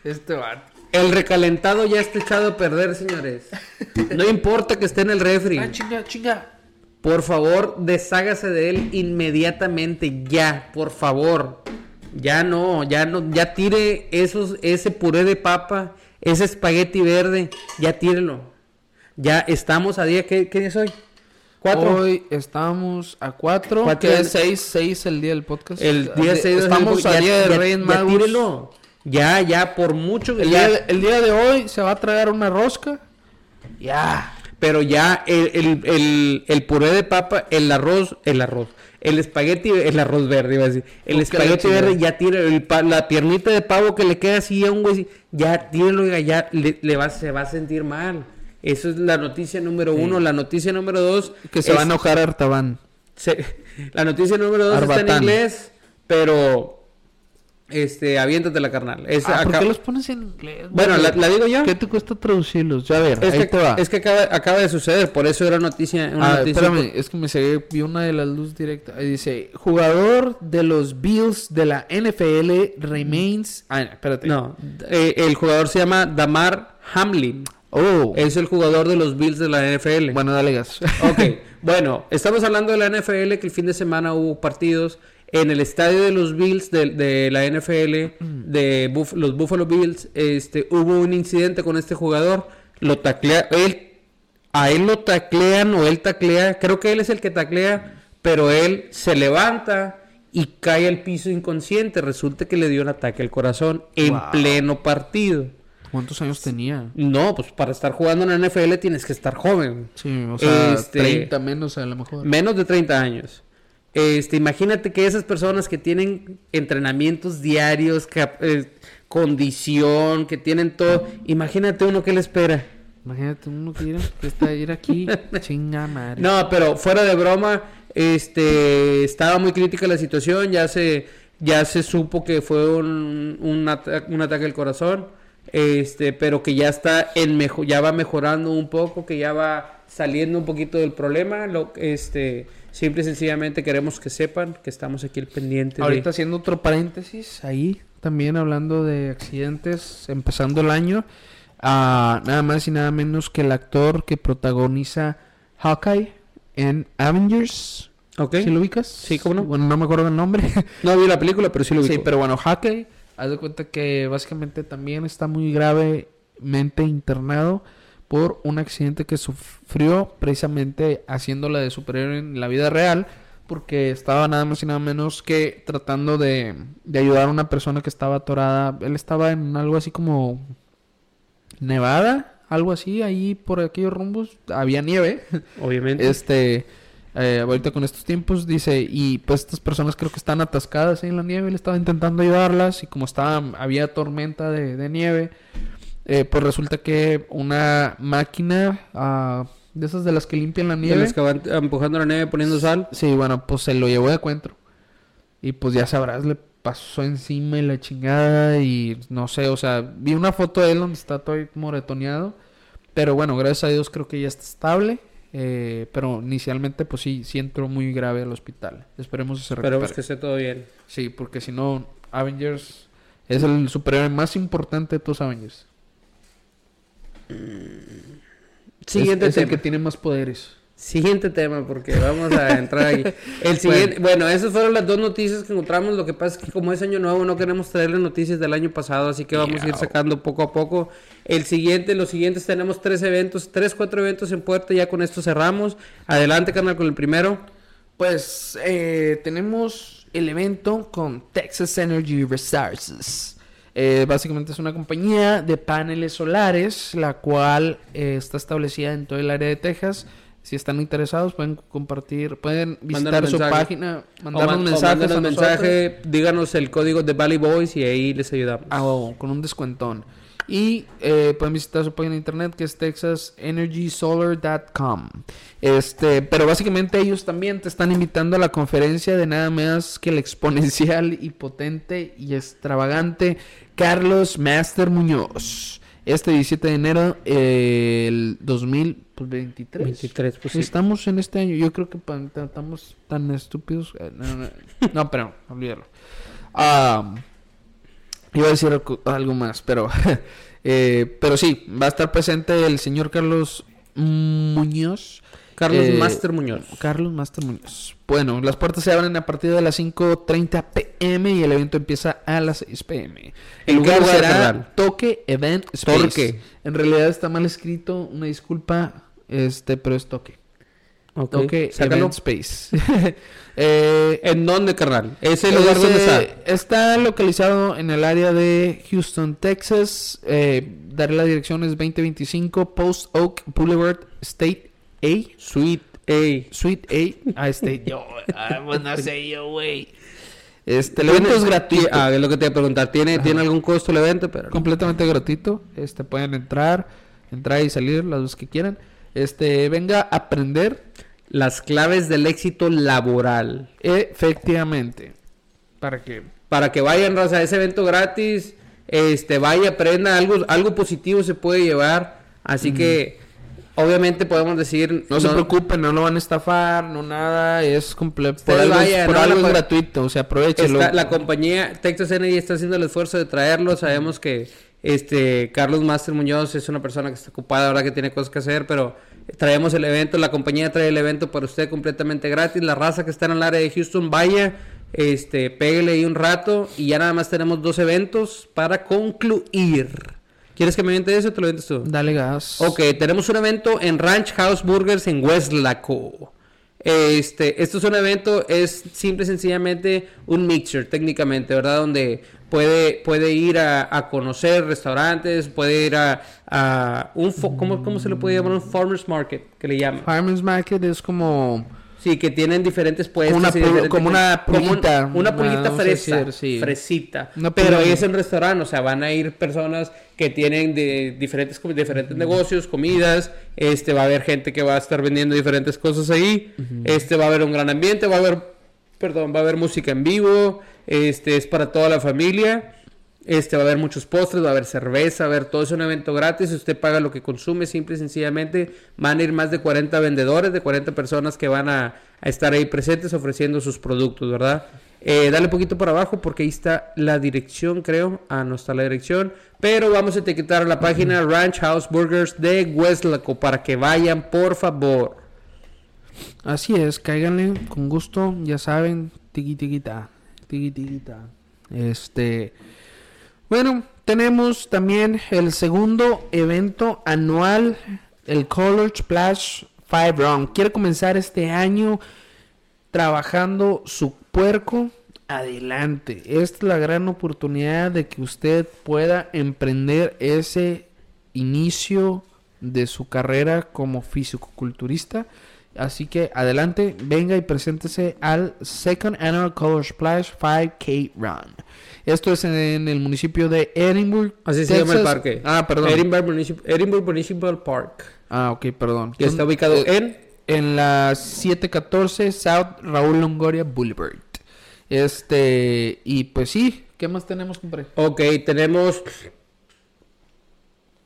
Este va. El recalentado ya está echado a perder, señores. No importa que esté en el refri. Ah, chinga, chinga. Por favor, deshágase de él inmediatamente, ya, por favor. Ya no, ya no, ya tire esos, ese puré de papa, ese espagueti verde, ya tírelo. Ya estamos a día, ¿qué, qué día es hoy? ¿Cuatro? Hoy estamos a 4, Cuatro que es 6, 6 el día del podcast. El día De- 6 Estamos a día de Reyes ya, Magos. tírelo. Ya, ya, por mucho que El ya- día, de, el día de hoy se va a tragar una rosca. Ya. Pero ya el, el, el, el puré de papa, el arroz, el arroz, el espagueti, el arroz verde, iba a decir. El espagueti verde ya tira, el pa- la piernita de pavo que le queda así a un güey, ya tíralo, oiga, ya le, le va, se va a sentir mal. Eso es la noticia número uno. La noticia número dos. Que se es- va a enojar Artaban. se- [laughs] la noticia número dos está en inglés, pero este, aviéntate la carnal. Es Ah, ¿Por qué los pones en inglés? Bueno, la, la digo yo. ¿Qué te cuesta traducirlos? Ya a ver, Es ahí que, te va. es que acaba, acaba de suceder, por eso era noticia. Una Ah, noticia espérame, es que me seguí, vi una de las luz directa. Ahí dice, jugador de los Bills de la NFL remains... Ah, espérate. No, eh, el jugador se llama Damar Hamlin. Oh. Es el jugador de los Bills de la NFL. Bueno, dale gas. Ok, [laughs] bueno, estamos hablando de la NFL que el fin de semana hubo partidos en el estadio de los Bills de, de la NFL, de Buff- los Buffalo Bills. Este, hubo un incidente con este jugador, lo taclea, él, a él lo taclean o él taclea, creo que él es el que taclea, pero él se levanta y cae al piso inconsciente. Resulta que le dio un ataque al corazón en Wow. pleno partido. ¿Cuántos años tenía? No, pues para estar jugando en la NFL tienes que estar joven. Sí, o sea, Este- 30 menos a lo mejor. Menos de 30 años. Este, imagínate que esas personas que tienen entrenamientos diarios, eh, condición, que tienen todo, imagínate uno que le espera. Imagínate uno que ir, que está ir aquí, [laughs] chinga madre. No, pero fuera de broma, este, estaba muy crítica la situación, ya se, ya se supo que fue un, un, ata- un ataque al corazón, este, pero que ya está en mejo- ya va mejorando un poco, que ya va saliendo un poquito del problema, lo, este, simple y sencillamente queremos que sepan que estamos aquí al pendiente. de- Ahorita haciendo otro paréntesis, ahí también hablando de accidentes, empezando el año, ah, nada más y nada menos que el actor que protagoniza Hawkeye en Avengers. ¿Ok? ¿Sí lo ubicas? Sí, ¿cómo no? Bueno, no me acuerdo el nombre. [laughs] No vi la película, pero sí lo vi. sí, pero bueno, Hawkeye, haz de cuenta que básicamente también está muy gravemente internado por un accidente que sufrió precisamente haciéndola de superhéroe en la vida real porque estaba nada más y nada menos que tratando de, de ayudar a una persona que estaba atorada. Él estaba en algo así como Nevada, algo así, ahí por aquellos rumbos. Había nieve. [laughs] Obviamente. Este, eh, ahorita con estos tiempos, dice, y pues estas personas creo que están atascadas ahí en la nieve. Él estaba intentando ayudarlas y como estaba, había tormenta de, de nieve, eh, pues resulta que una máquina ah, de esas de las que limpian la De nieve. los que van empujando la nieve poniendo sal. Sí, bueno, pues se lo llevó de encuentro. Y pues ya sabrás, le pasó encima y la chingada y no sé, o sea, vi una foto de él donde está todo ahí moretoneado. Pero bueno, gracias a Dios creo que ya está estable. eh, pero inicialmente pues sí, sí entró muy grave al hospital. Esperemos que se recupere. Esperemos que esté todo bien. Sí, porque si no, Avengers es el superhéroe más importante de todos Avengers. Siguiente es, es el tema. que tiene más poderes. Siguiente tema, porque vamos a entrar ahí. [laughs] El siguiente, bueno. esas fueron las dos noticias que encontramos. Lo que pasa es que como es año nuevo, no queremos traerle noticias del año pasado, así que vamos a ir sacando poco a poco. El siguiente, los siguientes tenemos tres eventos, tres, cuatro eventos en puerta, ya con esto cerramos. Adelante, carnal, con el primero. Pues eh, tenemos el evento con Texas Energy Resources. Eh, básicamente es una compañía de paneles solares, la cual eh, está establecida en todo el área de Texas. Si están interesados, pueden compartir, pueden visitar su mensaje. página, O mandarnos man- o mensajes. mándanos a nosotros. mensaje, díganos el código de Valley Boys y ahí les ayudamos. Ah, huevo, con un descuentón. Y eh, pueden visitar su página de internet que es texasenergysolar.com. Este, pero básicamente ellos también te están invitando a la conferencia de nada más que el exponencial y potente y extravagante Carlos Master Muñoz. Este 17 de enero eh, el 2023. 23, pues sí. Estamos en este año. Yo creo que estamos tan estúpidos. eh, No, no, no, pero olvídalo. Ah, iba a decir algo- algo más, pero [laughs] eh, pero sí, va a estar presente el señor Carlos Muñoz. Carlos Eh, Master Muñoz. Carlos Master Muñoz. Bueno, las puertas se abren a partir de las 5.30 pm y el evento empieza a las 6 pm. El ¿En qué lugar será? Toque Event Space. Torque. En realidad está mal escrito, una disculpa, este, pero es Toque. Ok, sácalo. Event Space. [laughs] Eh, ¿En dónde, carnal? ¿Es el lugar donde está? Está localizado en el área de Houston, Texas. Eh, daré la dirección es 2025 Post Oak Boulevard, State A. Sweet A. Suite A. Ah, State. Yo, ah, pues no sé yo, güey. Este, el evento es gratuito. Ah, es lo que te iba a preguntar. ¿Tiene, ¿tiene algún costo el evento? Pero no. completamente gratuito. Este, pueden entrar, entrar y salir las veces que quieran. Este, venga a aprender Las claves del éxito laboral. efectivamente. Para que Para que vayan, raza, a ese evento gratis. Este, vaya, aprenda algo, algo positivo se puede llevar. Así que, obviamente podemos decir... no, se preocupen, no lo van a estafar, no nada, es completo. Por algo, por no es gratuito, o sea, aprovechelo. Está- la compañía Texas Energy está haciendo el esfuerzo de traerlo. Sabemos que este Carlos Master Muñoz es una persona que está ocupada, ahora que tiene cosas que hacer, pero traemos el evento, la compañía trae el evento para usted completamente gratis. La raza que está en el área de Houston, vaya, este, pégale ahí un rato y ya nada más tenemos dos eventos para concluir. ¿Quieres que me miente eso o te lo vientes tú? Dale gas. Ok, tenemos un evento en Ranch House Burgers en Westlaco. Este, esto es un evento, es simple y sencillamente un mixer técnicamente, ¿verdad? Donde puede, puede ir a, a conocer restaurantes, puede ir a, a un, ¿cómo, ¿cómo se le puede llamar? Un farmer's market, que le llaman. Farmers Market es como Sí, que tienen diferentes puestos. Una diferentes- como una como un- pulguita, Una pulguita vamos a fresa. decir, sí. Fresita. Pero pulga. es en restaurante, o sea, van a ir personas que tienen de diferentes, diferentes negocios, comidas. Este, va a haber gente que va a estar vendiendo diferentes cosas ahí. Este, va a haber un gran ambiente, va a haber, perdón, va a haber música en vivo. Este, es para toda la familia. Este va a haber muchos postres, va a haber cerveza, va a haber todo es un evento gratis. Usted paga lo que consume, simple y sencillamente. Van a ir más de 40 vendedores, de 40 personas que van a, a estar ahí presentes ofreciendo sus productos, ¿verdad? Eh, dale un poquito para abajo porque ahí está la dirección, creo. Ah, no está la dirección. Pero vamos a etiquetar a la página Ranch House Burgers de Westlaco para que vayan, por favor. Así es, cáiganle con gusto, ya saben, tiki tiquita, tiki tiquita. Este, bueno, tenemos también el segundo evento anual, el Color Splash 5 Round. Quiere comenzar este año trabajando su puerco. Adelante, esta es la gran oportunidad de que usted pueda emprender ese inicio de su carrera como fisicoculturista. Así que adelante, venga y preséntese al Second Annual Color Splash 5K Run. Esto es en el municipio de Edinburgh. Así se llama el parque. Ah, perdón. Edinburgh Municip- Edinburgh Municipal Park. Ah, ok, perdón. Que está ubicado eh, en... en la 714 South Raúl Longoria Boulevard. Este, y pues sí, ¿qué más tenemos, compadre? Ok, tenemos...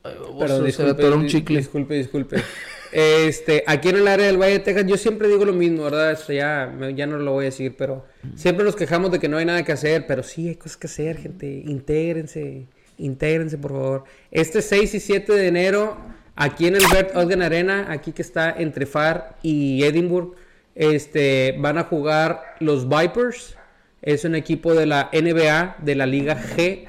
Perdón, se me atoró un chicle. Disculpe, disculpe. [laughs] Este, aquí en el área del Valle de Texas, yo siempre digo lo mismo, ¿verdad? Esto ya, ya no lo voy a decir, pero siempre nos quejamos de que no hay nada que hacer, pero sí hay cosas que hacer, gente. Intégrense, Intégrense, por favor. Este 6 y 7 de enero, aquí en el Bert Ogden Arena, aquí que está entre Far y Edinburgh, este, van a jugar los Vipers. Es un equipo de la NBA, de la Liga G.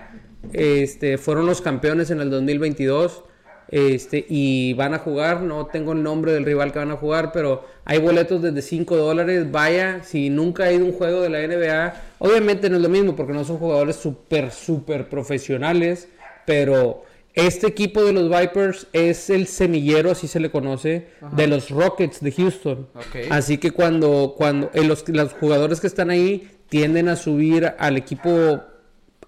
Este, fueron los campeones en el 2022. Este, y van a jugar, no tengo el nombre del rival que van a jugar, pero hay boletos desde 5 dólares. Vaya, si nunca ha ido a un juego de la NBA, obviamente no es lo mismo porque no son jugadores súper, súper profesionales, pero este equipo de los Vipers es el semillero, así se le conoce, de los Rockets de Houston. Así que cuando, cuando eh, los, los jugadores que están ahí tienden a subir al equipo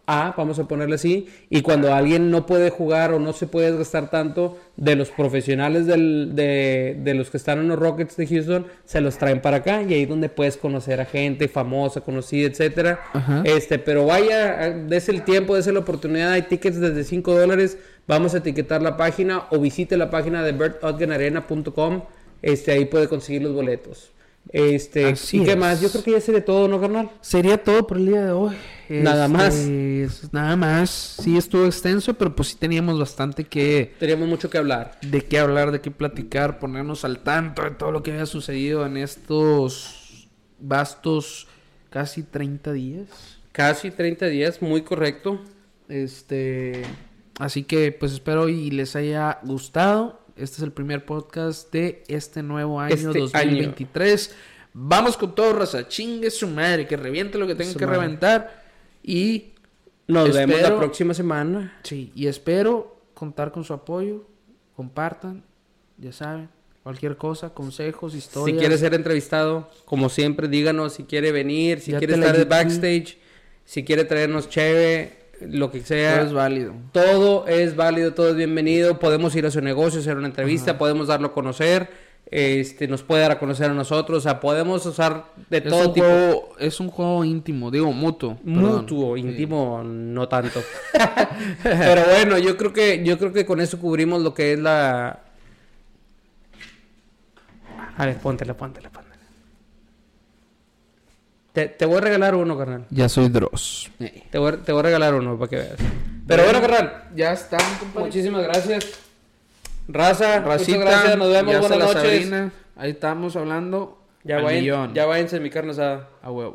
A, vamos a ponerle así, y cuando alguien no puede jugar o no se puede desgastar tanto de los profesionales del- de, de los que están en los Rockets de Houston, se los traen para acá y ahí es donde puedes conocer a gente famosa, conocida, etcétera. Ajá. Este, pero vaya, des el tiempo, des la oportunidad, hay tickets desde 5 dólares, vamos a etiquetar la página o visite la página de bertotgenarena.com, este, ahí puede conseguir los boletos. Este, Así ¿y qué es. más? Yo creo que ya sería todo, ¿no, carnal? Sería todo por el día de hoy. Nada más. es- Nada más. Sí estuvo extenso, pero pues sí teníamos bastante que Teníamos mucho que hablar. de qué hablar, de qué platicar, ponernos al tanto de todo lo que había sucedido en estos vastos casi 30 días. Casi 30 días, muy correcto. Este, así que pues espero y les haya gustado. Este es el primer podcast de este nuevo año Este 2023. Vamos con todo, raza. Chingue su madre, que reviente lo que tenga Su que madre. reventar. Y Nos vemos la próxima semana. sí, y espero contar con su apoyo. Compartan, ya saben, cualquier cosa, consejos, historias. Si quiere ser entrevistado, como siempre, díganos si quiere venir, si Ya quiere estar de backstage, si quiere traernos cheve, lo que sea. todo es válido. Todo es válido, todo es bienvenido. Podemos ir a su negocio, hacer una entrevista, podemos darlo a conocer. Este, nos puede dar a conocer a nosotros. O sea, podemos usar de Es todo tipo. juego, es un juego íntimo, digo mutuo. perdón. Mutuo, íntimo, no tanto. [laughs] Pero bueno, yo creo que yo creo que con eso cubrimos lo que es la. A ver, póntela, póntela, póntela. Te, te voy a regalar uno, carnal. Ya soy Dross. Te voy, a- te voy a regalar uno para que veas. Pero bueno, carnal. Ya están, compadre. Muchísimas gracias. Raza, Racita, muchas gracias. Nos vemos. Buenas noches. Sabrina. Ahí estamos hablando. Ya vayan, ya váyanse mi carne asada. A huevo.